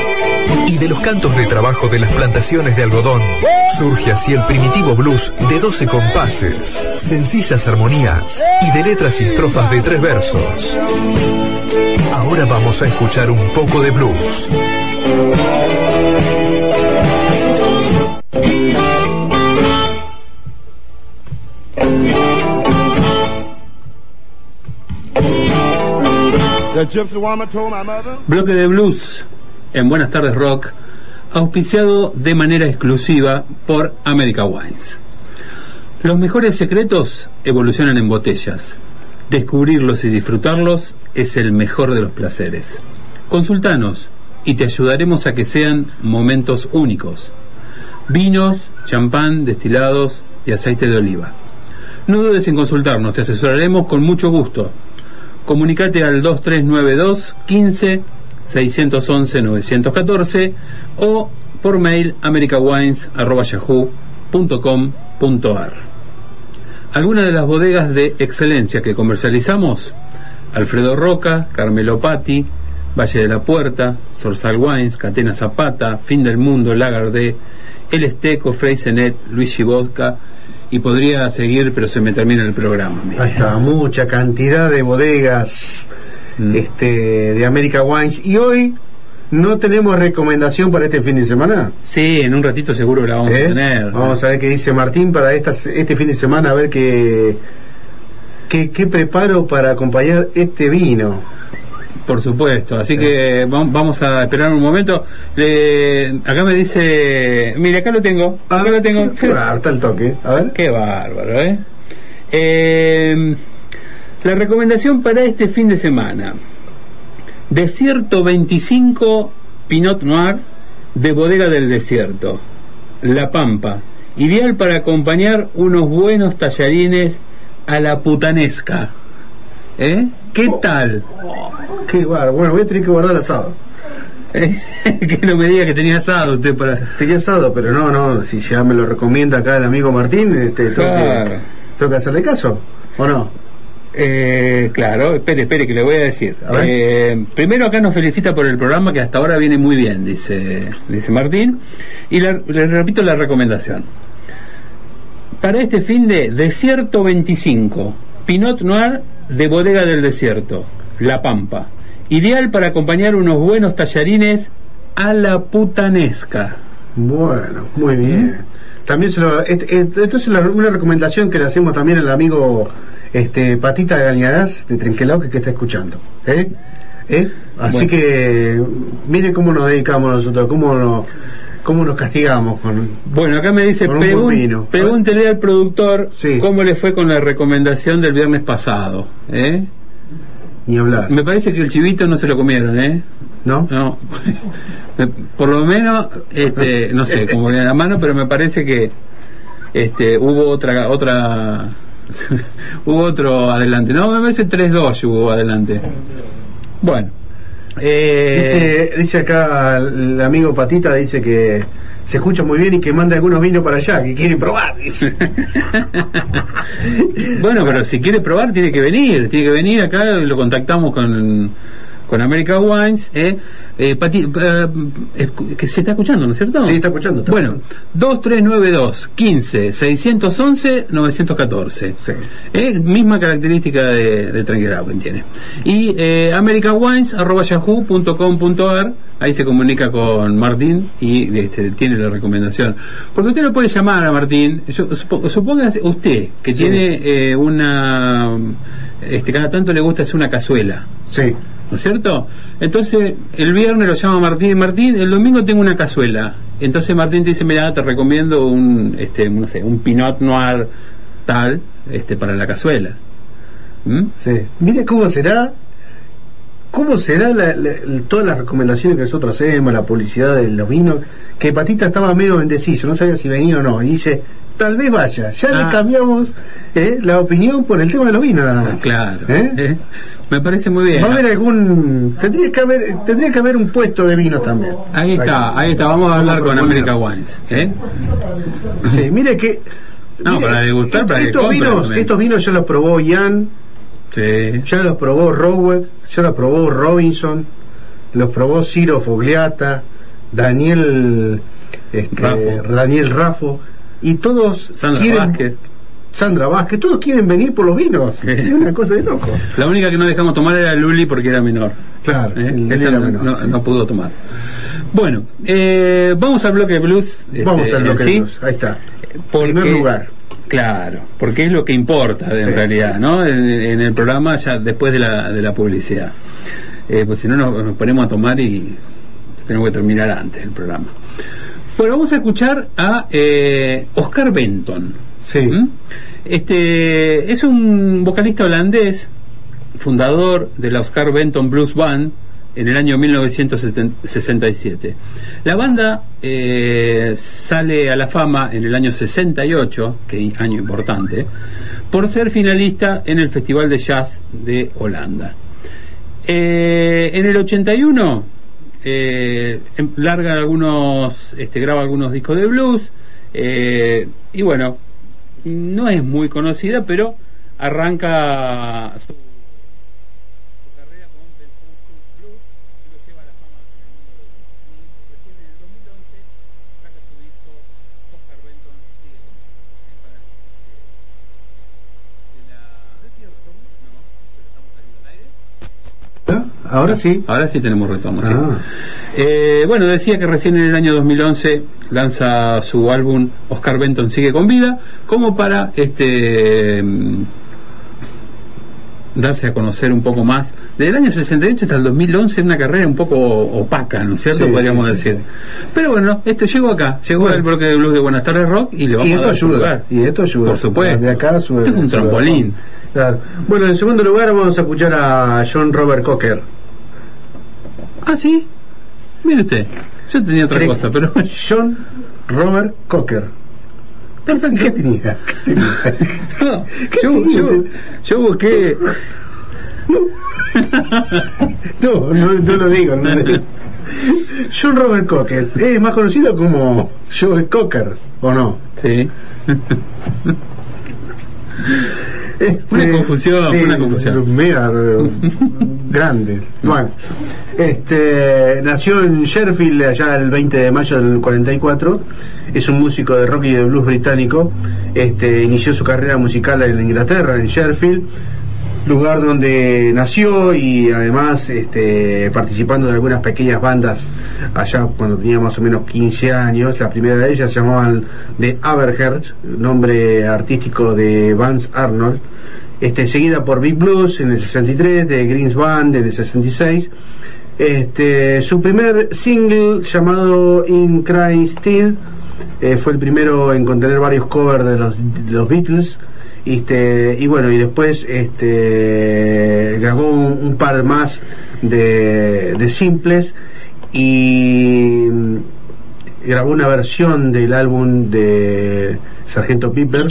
y de los cantos de trabajo de las plantaciones de algodón. Surge así el primitivo blues de 12 compases, sencillas armonías y de letras y estrofas de tres versos. Ahora vamos a escuchar un poco de blues. Bloque de blues en Buenas tardes Rock, auspiciado de manera exclusiva por America Wines. Los mejores secretos evolucionan en botellas. Descubrirlos y disfrutarlos es el mejor de los placeres. Consultanos y te ayudaremos a que sean momentos únicos. Vinos, champán, destilados y aceite de oliva. No dudes en consultarnos, te asesoraremos con mucho gusto. Comunicate al 2392 15 611 914 o por mail americawines.yahoo.com.ar. Algunas de las bodegas de excelencia que comercializamos, Alfredo Roca, Carmelo Patti, Valle de la Puerta, Sorsal Wines, Catena Zapata, Fin del Mundo, Lagardé, El Esteco, Freisenet, Luigi Vodka, y podría seguir, pero se me termina el programa. mire. Ahí está, mucha cantidad de bodegas Mm. este, de America Wines. Y hoy no tenemos recomendación para este fin de semana. Sí, en un ratito seguro la vamos ¿Eh? a tener. Vamos a ver qué dice Martín para estas, este fin de semana, a ver qué, qué, qué preparo para acompañar este vino. Por supuesto, así que vam- vamos a esperar un momento. Le- acá me dice, mire, acá lo tengo, acá lo tengo. Ah, está el toque. A ver. Qué bárbaro, ¿eh? Eh, La recomendación para este fin de semana. Desierto 25 Pinot Noir de Bodega del Desierto. La Pampa. Ideal para acompañar unos buenos tallarines a la putanesca. ¿Eh? ¿Qué tal? Qué bárbaro. Bueno, voy a tener que guardar asado. ¿Eh? que no me diga que tenía asado usted para... Tenía asado, pero no, no. Si ya me lo recomienda acá el amigo Martín, este, tengo, Claro. que, tengo que hacerle caso. ¿O no? Eh, claro, espere, espere, que le voy a decir. A. Eh, primero acá nos felicita por el programa que hasta ahora viene muy bien, dice, dice Martín. Y la- le repito la recomendación. Para este fin de Desierto 25, Pinot Noir de Bodega del Desierto, La Pampa. Ideal para acompañar unos buenos tallarines a la putanesca. Bueno, muy bien. También se lo, et- et- esto es la- una recomendación que le hacemos también al amigo este Patita Gañarás de Trenquelao que, que está escuchando. ¿eh? ¿Eh? Así Bueno. que mire cómo nos dedicamos nosotros, cómo nos, cómo nos castigamos con Bueno, acá me dice, pregun- pregúntele al productor Sí. cómo le fue con la recomendación del viernes pasado. ¿eh? Ni hablar, Me parece que el chivito no se lo comieron, ¿eh? ¿no? No. Por lo menos, este, no sé cómo viene la mano, pero me parece que este, hubo otra, otra, hubo otro adelante. No, me parece 3-2 hubo adelante. Bueno. Eh, Dice, dice acá el amigo Patita, dice que se escucha muy bien y que manda algunos vinos para allá, que quiere probar, dice. Bueno, pero si quiere probar tiene que venir, tiene que venir acá, lo contactamos con, con America Wines, ¿eh? Eh, Pati- eh, que se está escuchando, ¿no es cierto? Sí, está escuchando, está bueno, 2392 15 611 914. Sí. Eh, misma característica de, de que tiene. Y eh, americawines.yahoo.com.ar ahí se comunica con Martín y este, tiene la recomendación. Porque usted lo puede llamar a Martín, yo, supo- supóngase usted que Sí. tiene eh, una... Este, cada tanto le gusta hacer una cazuela. Sí. ¿No es cierto? Entonces, el viernes lo llama Martín, Martín, el domingo tengo una cazuela. Entonces Martín te dice, mira, te recomiendo un, este, no sé, un Pinot Noir tal, este, para la cazuela. ¿Mm? Sí. Mire cómo será, cómo será la- todas las recomendaciones que nosotros hacemos, la publicidad de los vinos, que Patita estaba medio indeciso, no sabía si venía o no, y dice, tal vez vaya, ya Ah. le cambiamos eh, la opinión por el tema de los vinos nada más. Claro. ¿Eh? ¿eh? Me parece muy bien. Va a haber algún, tendría que haber, tendría que haber un puesto de vinos también. Ahí está, ahí está. Vamos a hablar con. America Wines. ¿eh? Sí, mire que No, mire, para degustar, para que estos compre vinos, también. estos vinos ya los probó Ian, Sí. Ya los probó Rowell, ya los probó Robinson, los probó Ciro Fogliata, Daniel este, Raffo. Daniel Raffo, y todos Sandra quieren, Vázquez. Sandra Vázquez, todos quieren venir por los vinos. Es una cosa de loco. La única que no dejamos tomar era Luli porque era menor. Claro, ¿eh? el- Esa era no, menor, no- sí. no pudo tomar. Bueno, eh, vamos al bloque de blues. Vamos este, al bloque de blues, ahí está. Porque- Primer lugar. Claro, porque es lo que importa en Sí. realidad, ¿no? En, en el programa ya después de la, de la publicidad. Eh, pues si no nos, nos ponemos a tomar y tenemos que terminar antes el programa. Bueno, vamos a escuchar a eh, Oscar Benton. Sí. ¿Mm? Este es un vocalista holandés, fundador de la Oscar Benton Blues Band en el año 1967. La banda eh, sale a la fama en el año 68, que año importante, por ser finalista en el Festival de Jazz de Holanda. Eh, en el 81 eh, em- larga algunos, este, graba algunos discos de blues eh, y bueno, no es muy conocida, pero arranca carrera con The Soul Food Blues y lo lleva a la fama en el mundo del blues. Y recién en el 2011 saca su disco Oscar Benton sigue conmigo, ¿eh? para, eh, de la... No, pero estamos saliendo al aire. ¿Ah? Ahora sí. Ahora sí tenemos retorno, sí. Ah. Eh, bueno, decía que recién en el año 2011 lanza su álbum Oscar Benton sigue con vida, como para este mm, darse a conocer un poco más. Desde el año 68 hasta el 2011 una carrera un poco opaca, ¿no es cierto? Sí, Podríamos sí, sí, decir. Pero bueno, este llegó acá, llegó al bloque de blues de Buenas tardes Rock y le vamos Y a esto dar su ayuda. lugar. Y esto ayuda. Por supuesto. De acá sube. Este es un sube. trampolín. Claro. Bueno, en segundo lugar vamos a escuchar a John Robert Cocker. Ah, sí. Mire usted. Yo tenía otra cosa, pero John Robert Cocker. ¿Qué tenía? ¿Qué tenía? No, ¿Qué yo, tenía yo, usted? yo busqué. No, no, no lo digo. No lo digo. John Robert Cocker es más conocido como Joe Cocker, ¿o no? Sí. Este, Una confusión, una confusión. Mega grande. Bueno, este, nació en Sheffield allá el 20 de mayo del 44. Es un músico de rock y de blues británico. Este, inició su carrera musical en Inglaterra, en Sheffield, lugar donde nació y además este, participando de algunas pequeñas bandas allá cuando tenía más o menos 15 años. La primera de ellas se llamaban The Aberherts, nombre artístico de Vance Arnold. Este, seguida por Big Blues en el 63, de Greens Band en el 66. Este, su primer single llamado In Christ's eh, fue el primero en contener varios covers de los, Beatles. Este, y bueno, y después este, grabó un, par más de, simples grabó una versión del álbum de Sargento Piper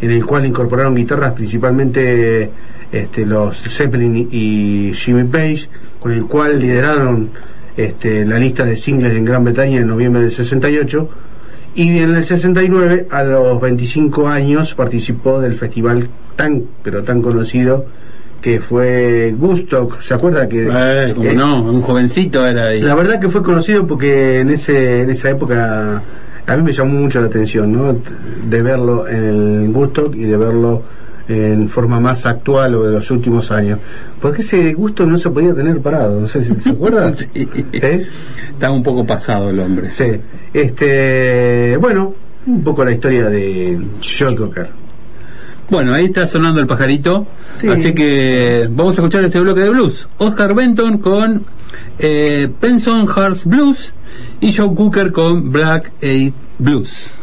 en el cual incorporaron guitarras principalmente este, los Zeppelin y- Jimmy Page con el cual lideraron este, la lista de singles en Gran Bretaña en noviembre del 68 y en el 69 a los 25 años participó del festival tan pero tan conocido que fue Gustock ¿se acuerda que Eh, como eh, no, un jovencito era ahí. la verdad que fue conocido porque en ese en esa época a mí me llamó mucho la atención, ¿no? De verlo en el Gusto y de verlo en forma más actual o de los últimos años. Porque ese gusto no se podía tener parado, no sé si se acuerdan. Sí. ¿Eh? Estaba un poco pasado el hombre. Sí. Este, bueno, un poco la historia de Joe Cocker. Bueno, ahí está sonando el pajarito. Sí. Así que vamos a escuchar este bloque de blues. Oscar Benton con eh, Benson Hearts Blues y Joe Cooker con Black Eight Blues.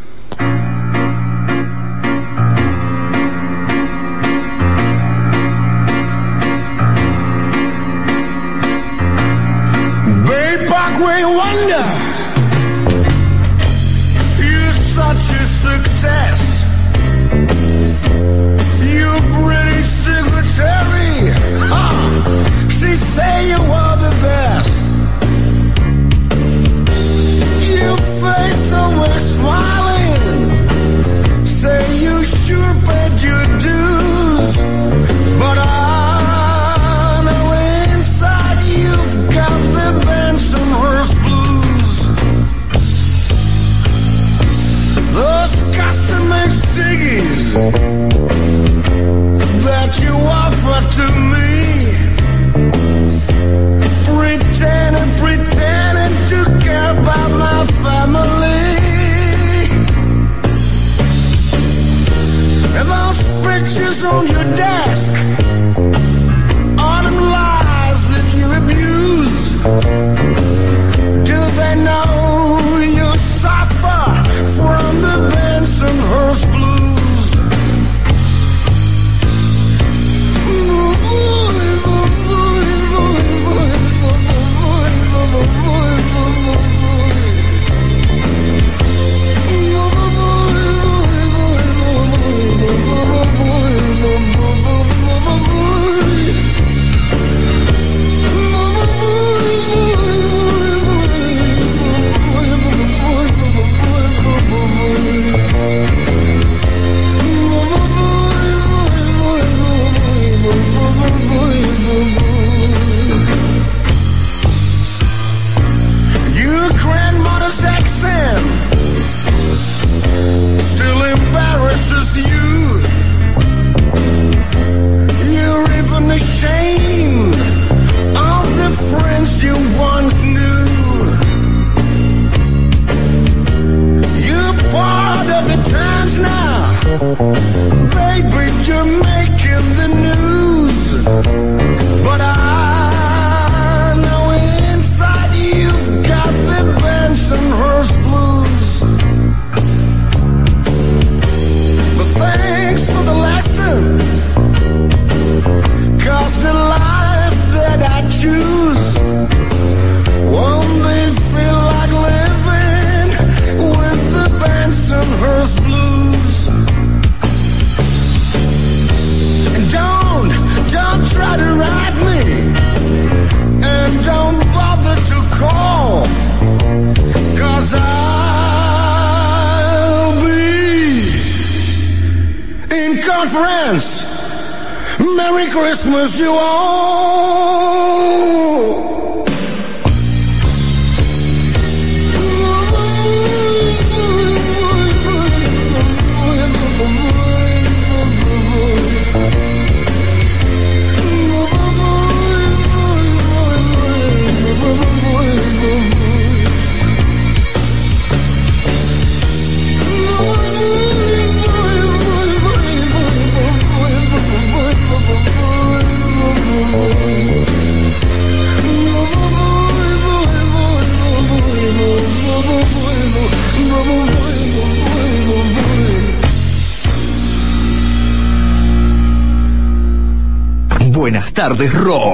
Tardes, Rock.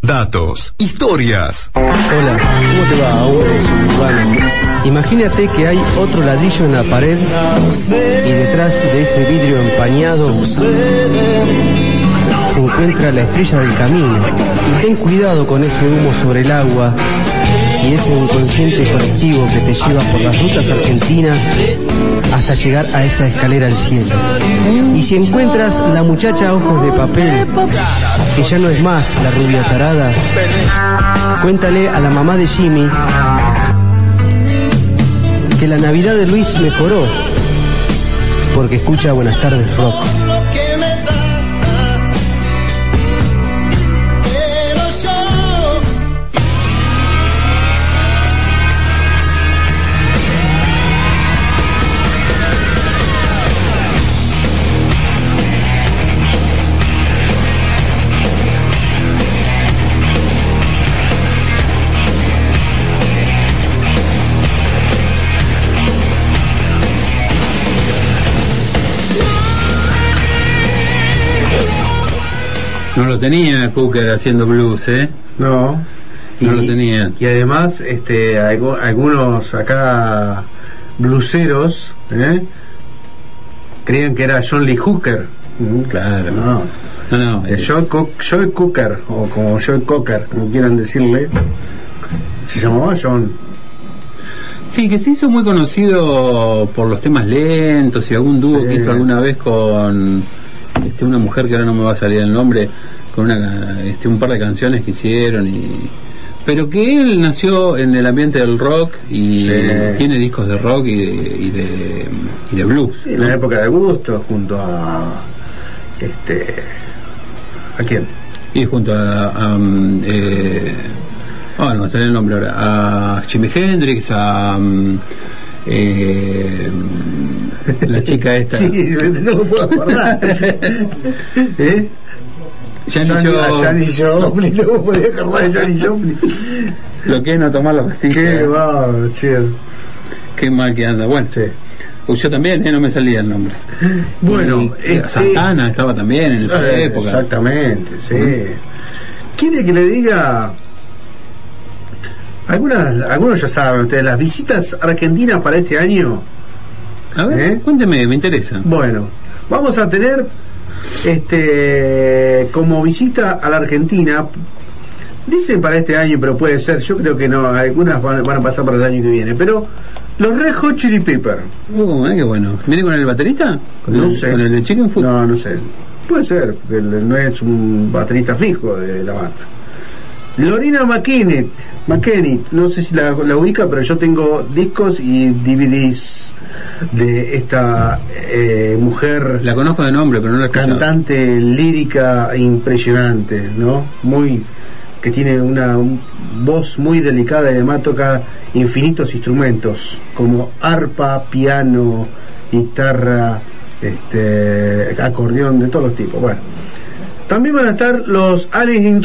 Datos, historias. Hola, ¿cómo te va, hombre suburbano? Imagínate que hay otro ladrillo en la pared y detrás de ese vidrio empañado se encuentra la estrella del camino. Y ten cuidado con ese humo sobre el agua y ese inconsciente colectivo que te lleva por las rutas argentinas hasta llegar a esa escalera al cielo. Y si encuentras la muchacha ojos de papel, que ya no es más la rubia tarada, cuéntale a la mamá de Jimmy que la Navidad de Luis mejoró, porque escucha Buenas tardes Rock. Lo tenía Cooker haciendo blues, ¿eh? No. No lo tenía. Y además, este, algu- algunos acá bluseros, ¿eh? creían que era John Lee Hooker. Mm, Claro. No. No, no, Eh, es- Joe, Co- Cooker, o como Joe Cocker, como quieran decirle, se llamaba John. Sí, que se hizo muy conocido por los temas lentos y algún dúo Sí. que hizo alguna vez con este, una mujer que ahora no me va a salir el nombre, con una, este, un par de canciones que hicieron y pero que él nació en el ambiente del rock y Sí. tiene discos de rock y de, y de, y de blues. En ¿no? la época de gusto, junto a. Este. ¿A quién? Y junto a, a, um, eh, ah, no me sale el nombre ahora, a Jimi Hendrix, a um, eh, la chica esta. Sí, no me puedo acordar. ¿Eh? Johnny- Joplin. No me podía acordar de Janis Joplin. Lo que es no tomar la pastilla. Qué va, che. Qué mal que anda. Bueno, Sí. pues yo también, eh, no me salía el nombre. Bueno, Y, este- Santana estaba también en esa Eh, época. Exactamente, sí. ¿Quiere que le diga? Algunas, algunos ya saben ustedes, las visitas argentinas para este año. A ver, ¿Eh? cuénteme, me interesa. Bueno, vamos a tener este como visita a la Argentina. Dicen para este año, pero puede ser, yo creo que no, algunas van, van a pasar para el año que viene. Pero los Red Hot Chili Pepper, Uh, eh, qué bueno. ¿Viene con el baterista? ¿Con no el, sé. ¿Con el de Chicken Food? No, no sé. Puede ser, porque él no es un baterista fijo de la banda. Lorena McKennitt, McKennitt, no sé si la, la ubica, pero yo tengo discos y DVDs de esta eh, mujer La conozco de nombre, pero no la cantante lírica impresionante, ¿no? Muy que tiene una un- voz muy delicada y además toca infinitos instrumentos como arpa, piano, guitarra, este acordeón de todos los tipos. Bueno, también van a estar los Alice in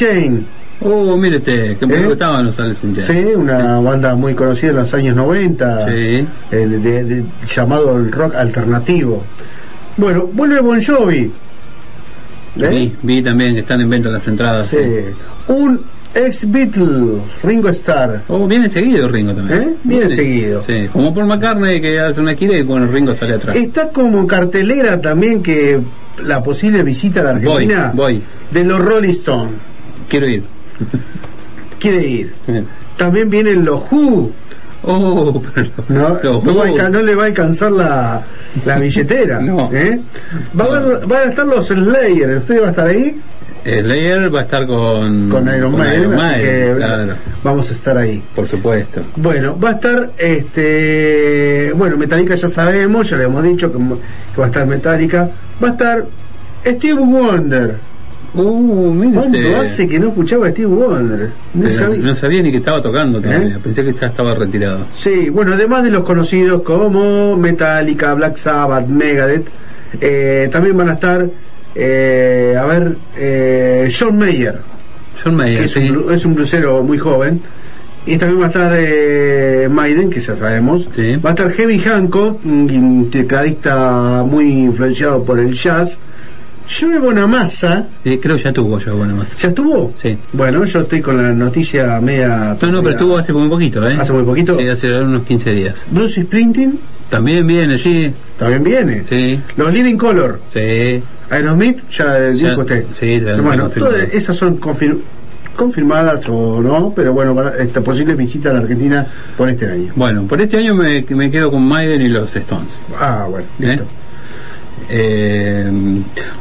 Chains. Uh, mírete, que me ¿Eh? gustaban los in Chains. Sí, una banda muy conocida en los años 90, Sí. de- de- llamado el rock alternativo. Bueno, vuelve Bon Jovi. ¿Eh? Vi, vi también que están en venta las entradas. Sí. Un ex Beatle, Ringo Starr. Oh, viene seguido Ringo también. ¿Eh? Viene seguido. Sí, como Paul McCartney que hace una gira y bueno, Ringo sale atrás. Está como cartelera también que la posible visita a la Argentina Voy, voy. de los Rolling Stones. Quiero ir. Quiere ir. También vienen los Who. Oh, pero No, los no, va a Who. alca- no le va a alcanzar la, la billetera. ¿eh? Va a haber- van a estar los Slayer. ¿Usted va a estar ahí? Slayer va a estar con, Con Iron Maiden. así Maiden, que claro, vamos a estar ahí. por supuesto. Bueno, va a estar, este, bueno, Metallica ya sabemos, ya le hemos dicho que, que va a estar Metallica. Va a estar Steve Wonder. Uh, mire ¿Cuánto usted. hace que no escuchaba a Steve Wonder? No Pero sabía. no sabía ni que estaba tocando todavía. ¿Eh? Pensé que ya estaba retirado. Sí, bueno, además de los conocidos como Metallica, Black Sabbath, Megadeth, eh, también van a estar, eh, a ver, John Mayer, John que Mayer, es, un, es un blusero muy joven. Y también va a estar eh, Maiden, que ya sabemos. Sí. Va a estar Heavy Hancock, un tecladista muy influenciado por el jazz. Joe Bonamassa, Eh, creo que ya tuvo bueno, más. ¿ya estuvo? Sí. Bueno, yo estoy con la noticia media... No, no, pero estuvo hace muy poquito, ¿eh? ¿Hace muy poquito? Sí, hace unos 15 días. Bruce Springsteen También viene, sí. también viene. Sí, Los Living Color. sí. Aerosmith, ya Ya, dijo usted. sí, ya bueno, todas esas son confir- confirmadas o no, pero bueno, para esta posible visita a la Argentina por este año. Bueno, por este año me, me quedo con Maiden y los Stones. Ah, bueno, listo. Eh,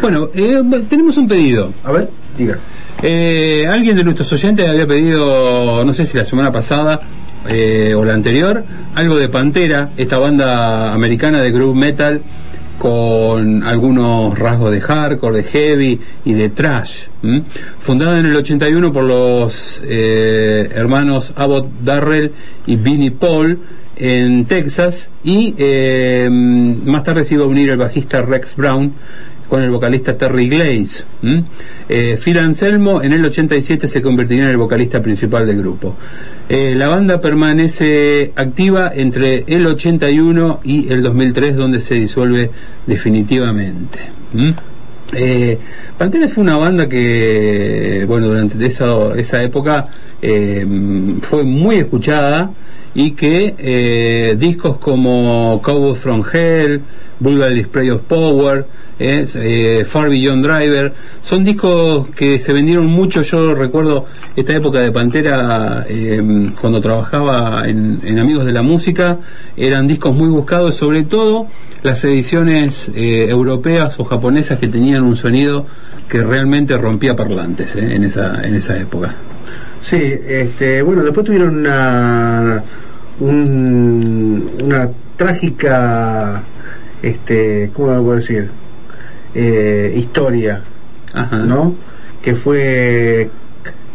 bueno, eh, tenemos un pedido. A ver, diga. Eh, alguien de nuestros oyentes había pedido, no sé si la semana pasada eh, o la anterior, algo de Pantera, esta banda americana de groove metal con algunos rasgos de hardcore, de heavy y de trash. ¿m? Fundada en el 81 por los eh, hermanos Abbott Darrell y Vinnie Paul en Texas y eh, más tarde se iba a unir el bajista Rex Brown con el vocalista Terry Glaze. Eh, Phil Anselmo en el 87 se convertiría en el vocalista principal del grupo. Eh, la banda permanece activa entre el 81 y el 2003 donde se disuelve definitivamente. ¿m? Eh, Pantera fue una banda que, bueno, durante esa, esa época eh, fue muy escuchada y que eh, discos como Cowboy from Hell, Vulgar Display of Power, eh, eh, Far Beyond Driver, son discos que se vendieron mucho. Yo recuerdo esta época de Pantera eh, cuando trabajaba en, en Amigos de la Música, eran discos muy buscados, sobre todo las ediciones eh, europeas o japonesas que tenían un sonido que realmente rompía parlantes en, esa, en esa época. Sí, este, bueno, después tuvieron una, un- una trágica, este, ¿cómo lo puedo decir? Eh, historia, Ajá. ¿no? Que fue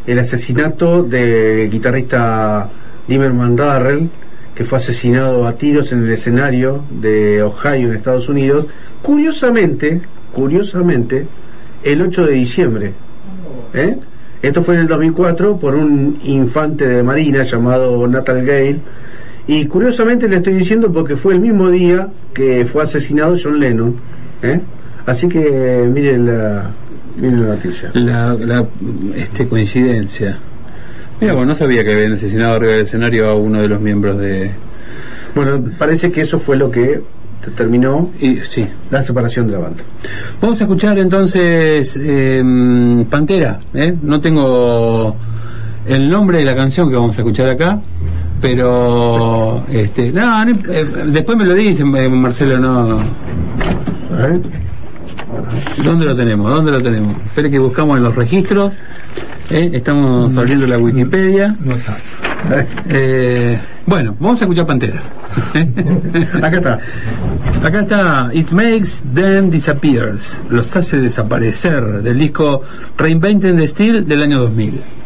el asesinato del guitarrista Dimmerman Darrell, que fue asesinado a tiros en el escenario de Ohio en Estados Unidos, curiosamente, curiosamente, el 8 de diciembre. ¿eh? Esto fue en el 2004 por un infante de marina llamado Natal Gale. Y curiosamente le estoy diciendo porque fue el mismo día que fue asesinado John Lennon. ¿eh? Así que miren la, miren la noticia. La, la este, coincidencia. Mira, bueno, no sabía que habían asesinado arriba del escenario a uno de los miembros de... Bueno, parece que eso fue lo que determinó Y, sí. la separación de la banda. Vamos a escuchar entonces eh, Pantera. ¿eh? No tengo el nombre de la canción que vamos a escuchar acá, pero este, no, no, eh, después me lo dicen, eh, Marcelo, no. ¿Dónde lo tenemos? ¿Dónde lo tenemos? Espere que buscamos en los registros. ¿eh? Estamos abriendo la Wikipedia. Eh, bueno, vamos a escuchar Pantera. Acá está. Acá está It Makes Them Disappears, los hace desaparecer, del disco Reinventing the Steel del año 2000.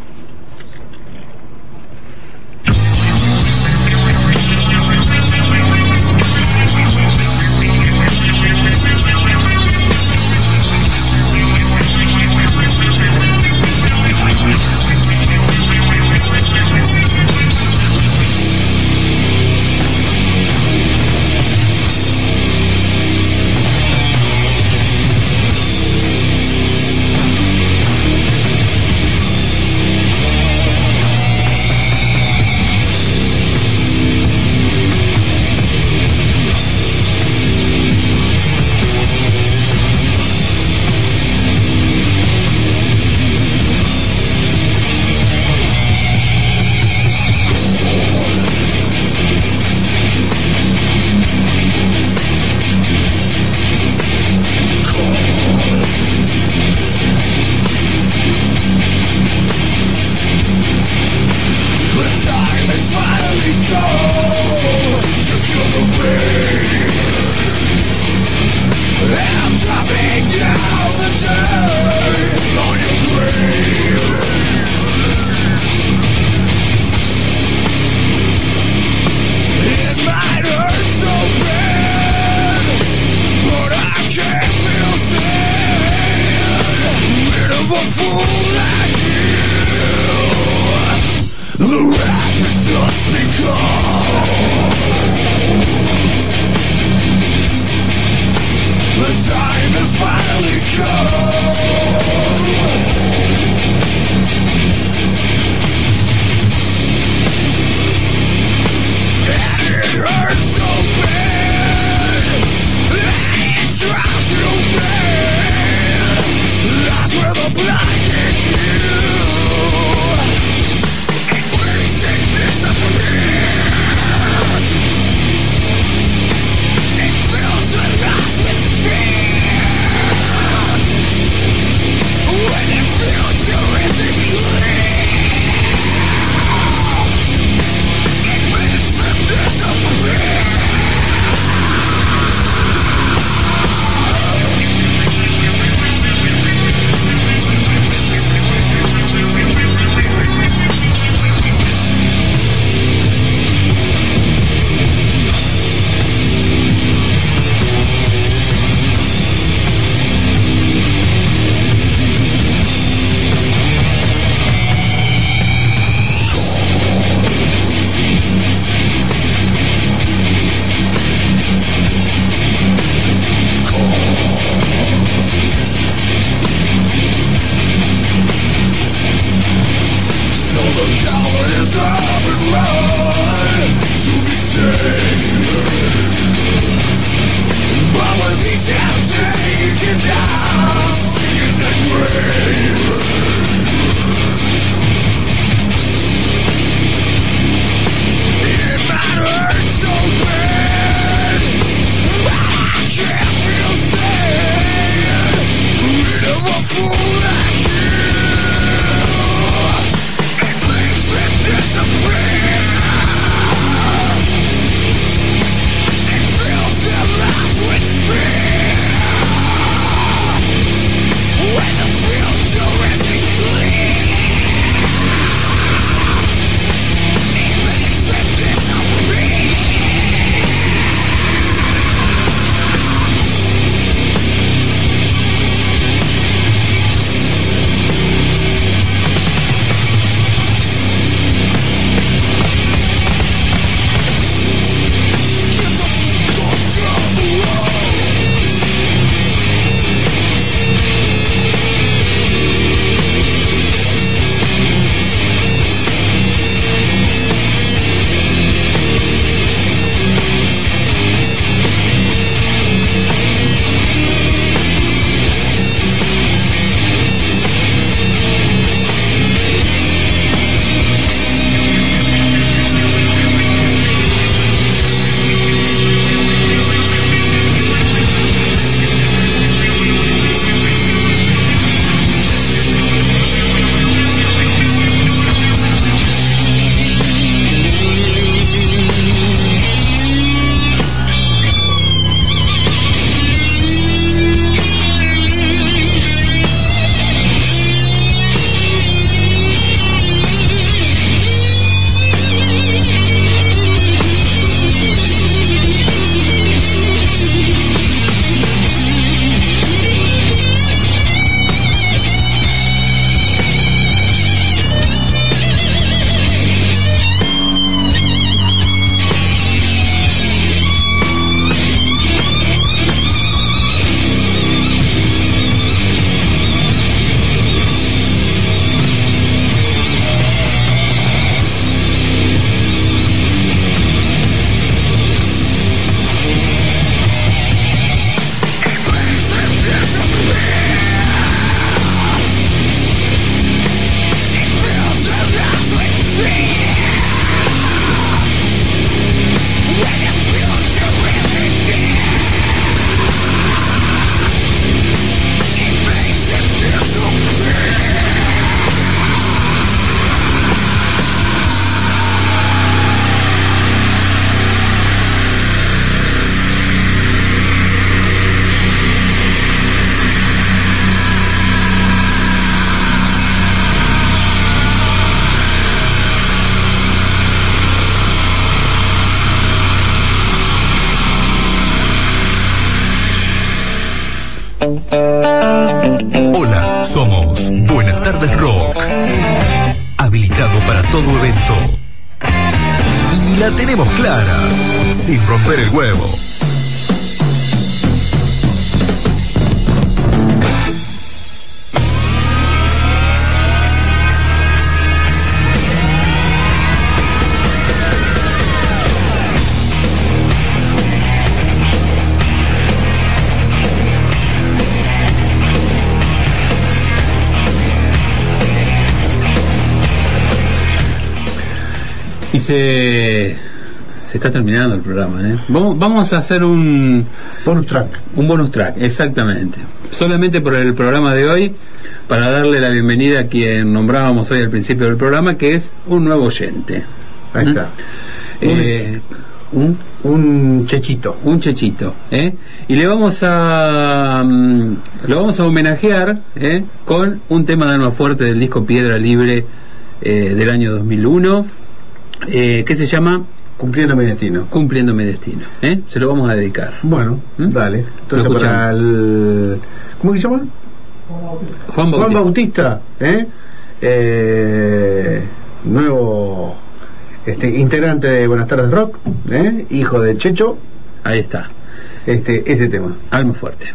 Está terminando el programa. ¿eh? Vamos, vamos a hacer un bonus track. Un bonus track, exactamente. Solamente por el programa de hoy, para darle la bienvenida a quien nombrábamos hoy al principio del programa, que es un nuevo oyente. Ahí ¿Mm? está. Eh, un, un chechito. Un chechito. ¿eh? Y le vamos a mm, lo vamos a homenajear ¿eh? con un tema de Alma Fuerte del disco Piedra Libre eh, del año 2001 eh, que se llama Cumpliendo mi destino. Cumpliendo mi destino. ¿eh? Se lo vamos a dedicar. Bueno, ¿Mm? dale. Entonces para el... ¿Cómo se llama? Juan Bautista. Juan Bautista, ¿eh? Eh, nuevo este, integrante de Buenas tardes Rock, ¿eh? hijo de Checho. Ahí está. Este, este tema. Alma fuerte.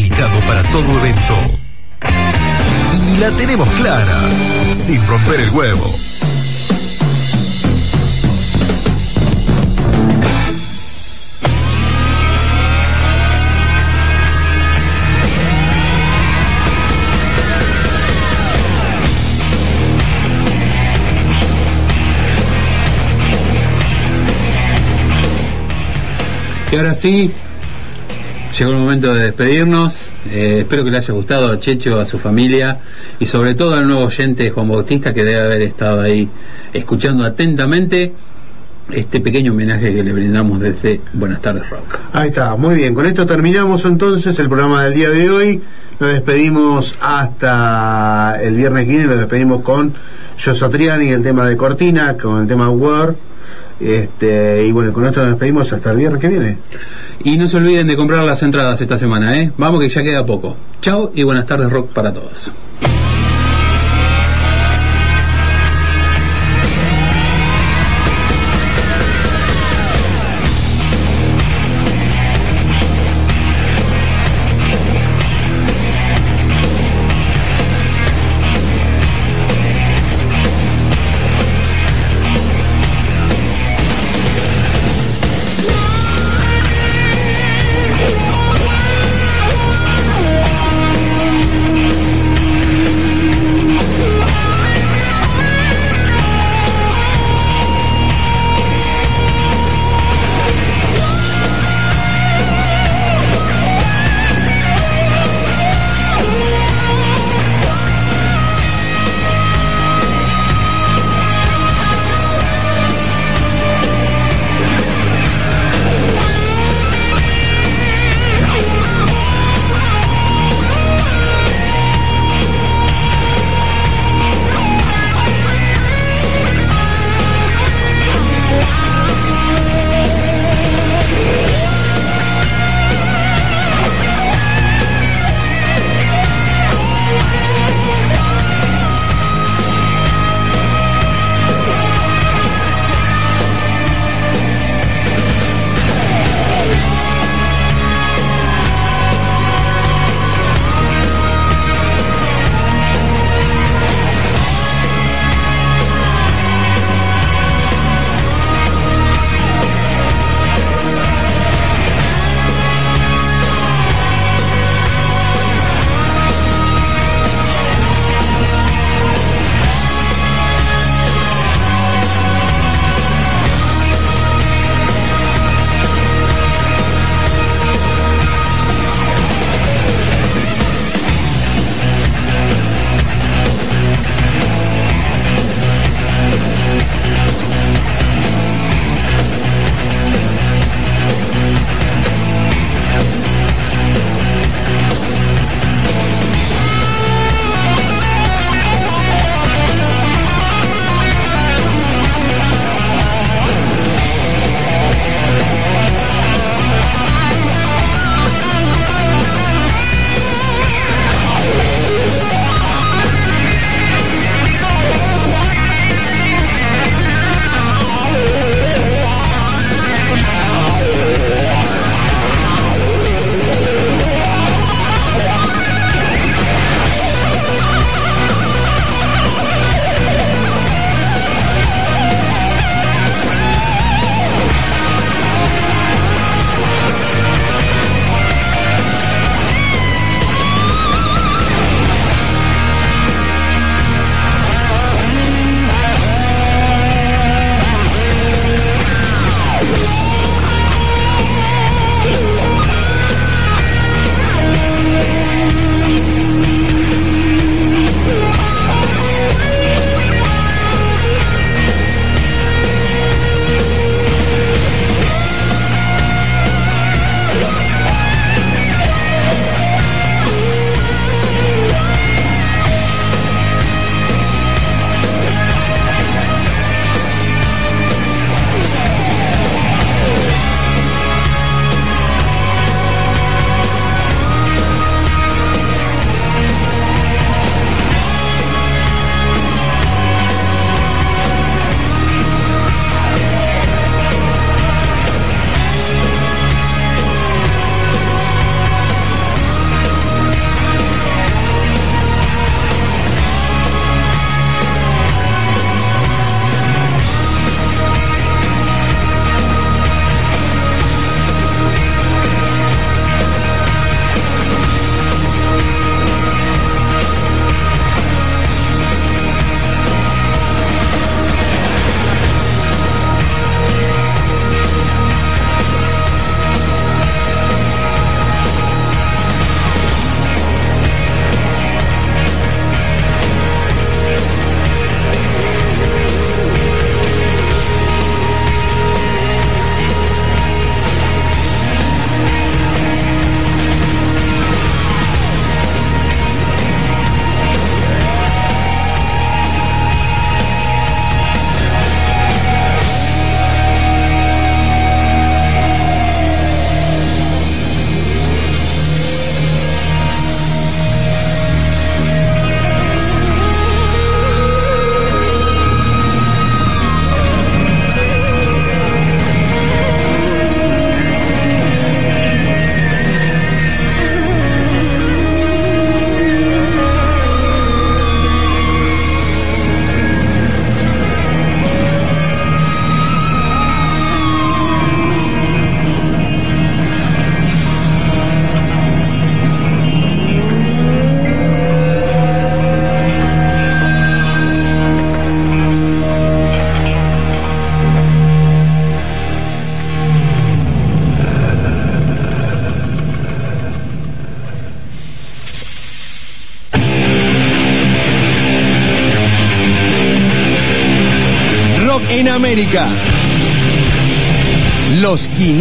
Habilitado para todo evento. Y la tenemos clara, sin romper el huevo. Y ahora sí, llegó el momento de despedirnos. Eh, espero que le haya gustado a Checho, a su familia y sobre todo al nuevo oyente Juan Bautista que debe haber estado ahí escuchando atentamente este pequeño homenaje que le brindamos desde Buenas tardes Rock. Ahí está, muy bien. Con esto terminamos entonces el programa del día de hoy. Nos despedimos hasta el viernes 15, nos despedimos con Josotriani, el tema de Cortina, con el tema Word. Este, y bueno, con esto nos despedimos hasta el viernes que viene. Y no se olviden de comprar las entradas esta semana, ¿eh? Vamos que ya queda poco. Chao y buenas tardes rock para todos.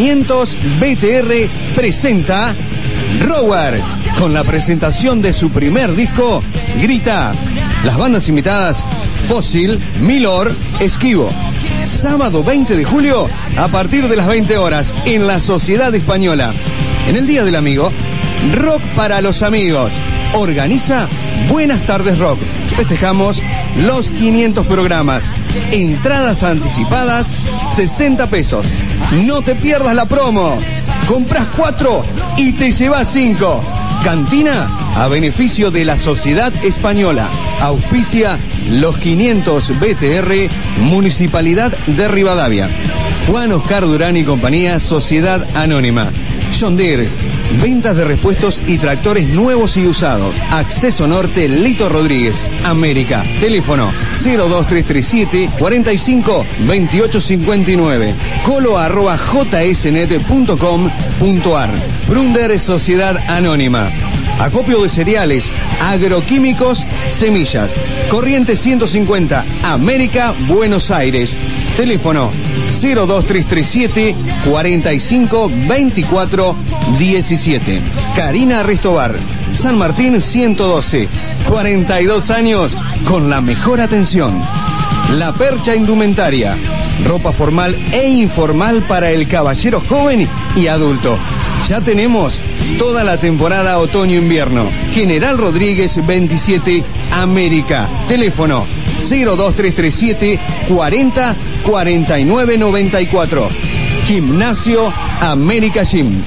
500 BTR presenta Rower con la presentación de su primer disco, Grita. Las bandas invitadas, Fósil, Milor, Esquivo. Sábado 20 de julio, a partir de las 20 horas, en la Sociedad Española. En el Día del Amigo, Rock para los Amigos. Organiza Buenas Tardes Rock. Festejamos los 500 programas. Entradas anticipadas, 60 pesos. No te pierdas la promo. Compras 4 y te llevas 5. Cantina a beneficio de la Sociedad Española. Auspicia los 500 BTR, Municipalidad de Rivadavia. Juan Oscar Durán y compañía, Sociedad Anónima. John Deere, ventas de repuestos y tractores nuevos y usados. Acceso Norte, Lito Rodríguez, América. Teléfono 02337 45 2859. Colo arroba jsnet.com.ar. Brunder Sociedad Anónima. Acopio de cereales, agroquímicos, semillas. Corriente 150, América, Buenos Aires. Teléfono 02337 45 24 17. Karina Restobar, San Martín 112. 42 años con la mejor atención. La Percha Indumentaria. Ropa formal e informal para el caballero joven y adulto. Ya tenemos toda la temporada otoño-invierno. General Rodríguez 27, América. Teléfono 02337 40 49 94. Gimnasio América Gym.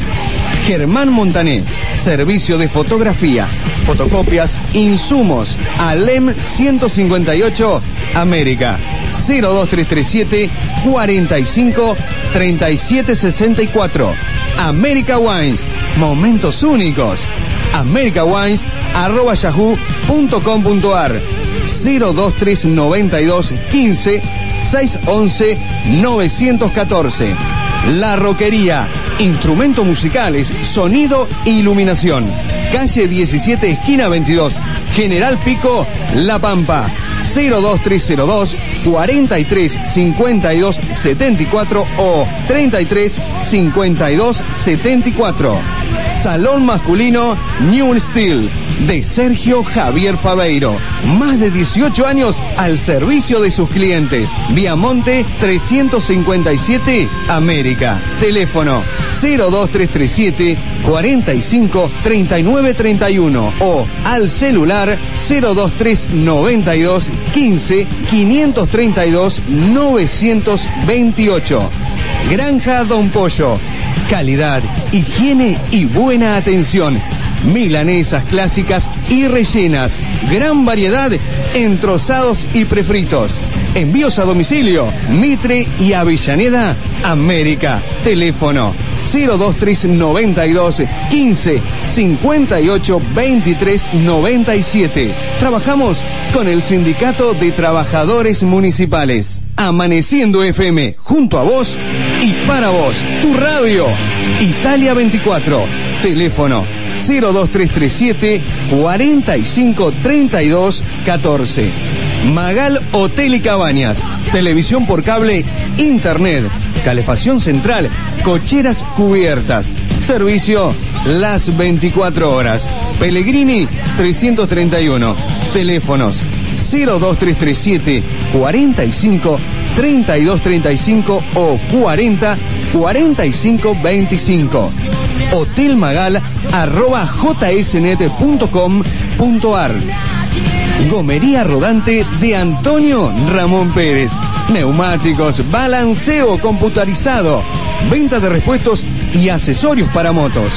Germán Montané, servicio de fotografía, fotocopias, insumos, Alem 158, América, 02337 45 37 64. América Wines, momentos únicos. Americawines.com.ar 023 92 15 611 914. La Roquería. Instrumentos musicales, sonido e iluminación. Calle 17, esquina 22. General Pico, La Pampa. 02302 43 52 74 o 33 52 74. Salón masculino New Steel de Sergio Javier Fabeiro. Más de 18 años al servicio de sus clientes. Viamonte 357 América. Teléfono 02337 45 39 31 o al celular 02392 15 532 928. Granja Don Pollo. Calidad, higiene y buena atención. Milanesas clásicas y rellenas. Gran variedad en trozados y prefritos. Envíos a domicilio. Mitre y Avellaneda, América. Teléfono 02392 15 58 23 97. Trabajamos con el Sindicato de Trabajadores Municipales. Amaneciendo FM, junto a vos y para vos, tu radio. Italia 24. Teléfono 02337 45 32 14. Magal Hotel y Cabañas. Televisión por cable, internet, calefacción central, cocheras cubiertas. Servicio las 24 horas. Pellegrini 331. Teléfonos 02337 45 3235 o 40 45 25. Hotel Magal arroba jsnet.com.ar Gomería rodante de Antonio Ramón Pérez. Neumáticos, balanceo computarizado, venta de repuestos y accesorios para motos.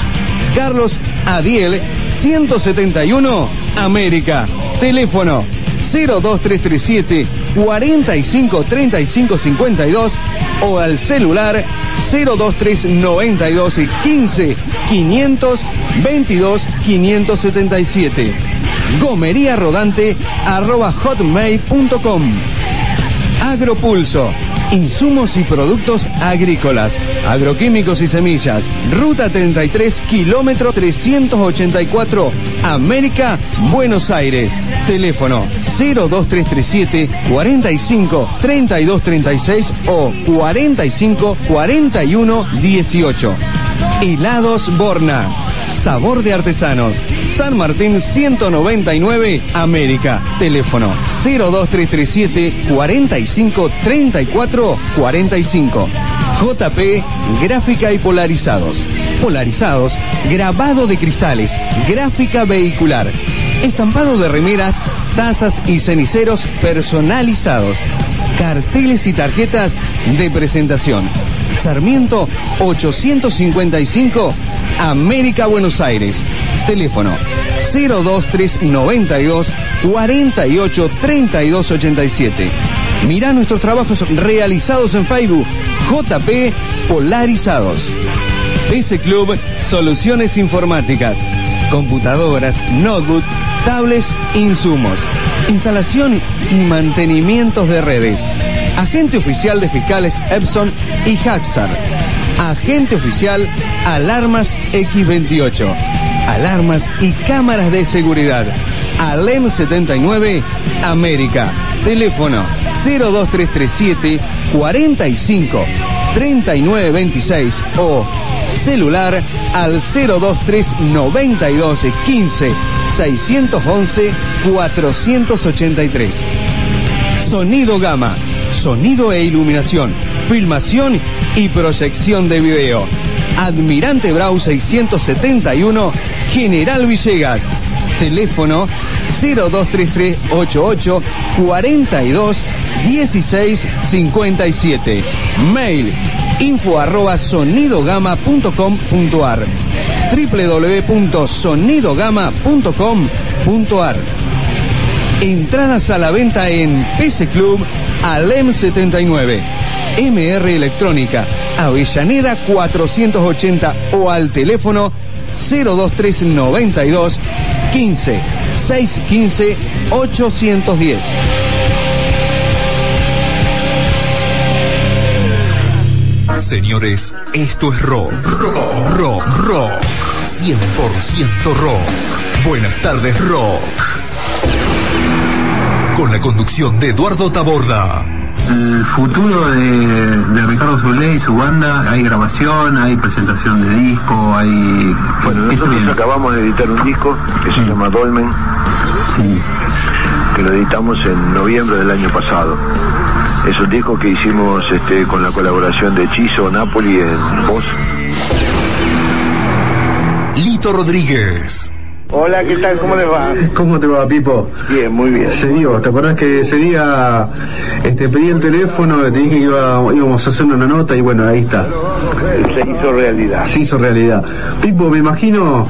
Carlos Adiel 171 América. Teléfono 02337 45 35 52 o al celular 02392 15 500 22 577. Gomería rodante arroba hotmail.com. Agropulso. Insumos y productos agrícolas, agroquímicos y semillas. Ruta 33, kilómetro 384, América, Buenos Aires. Teléfono 02337 45 32 36 o 45 41 18. Helados Borna. Sabor de artesanos. San Martín 199 América. Teléfono 02337 45 34 45. JP Gráfica y Polarizados. Polarizados, grabado de cristales, gráfica vehicular, estampado de remeras, tazas y ceniceros personalizados, carteles y tarjetas de presentación. Sarmiento 855, América, Buenos Aires. Teléfono 02392 48 32 87. Mirá nuestros trabajos realizados en Facebook. JP Polarizados. PC Club Soluciones Informáticas. Computadoras, notebook, tablets, insumos. Instalación y mantenimientos de redes. Agente oficial de fiscales Epson y Haxar. Agente oficial Alarmas X28. Alarmas y cámaras de seguridad. Alem 79 América. Teléfono 02337 45 3926 o celular al 023 92 15 611 483. Sonido Gama, sonido e iluminación, filmación y proyección de video. Admirante Brau 671, General Villegas. Teléfono 0233 88 42 16 57. Mail info arroba sonidogama.com.ar www.sonidogama.com.ar Entradas a la venta en PC Club Alem 79. MR Electrónica, Avellaneda 480 o al teléfono 02392 15 615 810. Señores, esto es rock. Rock, rock, rock. 100% rock. Buenas tardes, rock. Con la conducción de Eduardo Taborda. El futuro de, de Ricardo Zulé y su banda, hay grabación, hay presentación de disco, hay... Bueno, ¿qué se nosotros viene? acabamos de editar un disco que se llama Dolmen, Sí. que lo editamos en noviembre del año pasado. Es un disco que hicimos este, con la colaboración de Chizo Napoli en voz. Lito Rodríguez. Hola, ¿qué tal? ¿Cómo les va? ¿Cómo te va, Pipo? Bien, muy bien. Se dio, ¿te acordás que ese día este, pedí el teléfono, te dije que iba- íbamos a hacer una nota y bueno, ahí está. Se hizo realidad. Se hizo realidad. Pipo, me imagino,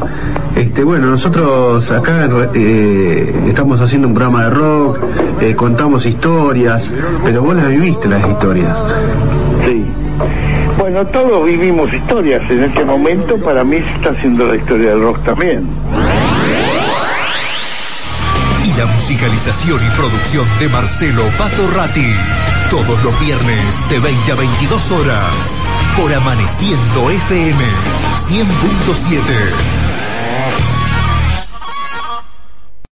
este, bueno, nosotros acá eh, estamos haciendo un programa de rock, eh, contamos historias, pero vos las viviste las historias. Sí. Bueno, todos vivimos historias. En este momento, para mí, se está haciendo la historia del rock también. Musicalización y producción de Marcelo Pato Ratti. Todos los viernes de 20 a 22 horas. Por Amaneciendo FM 100.7.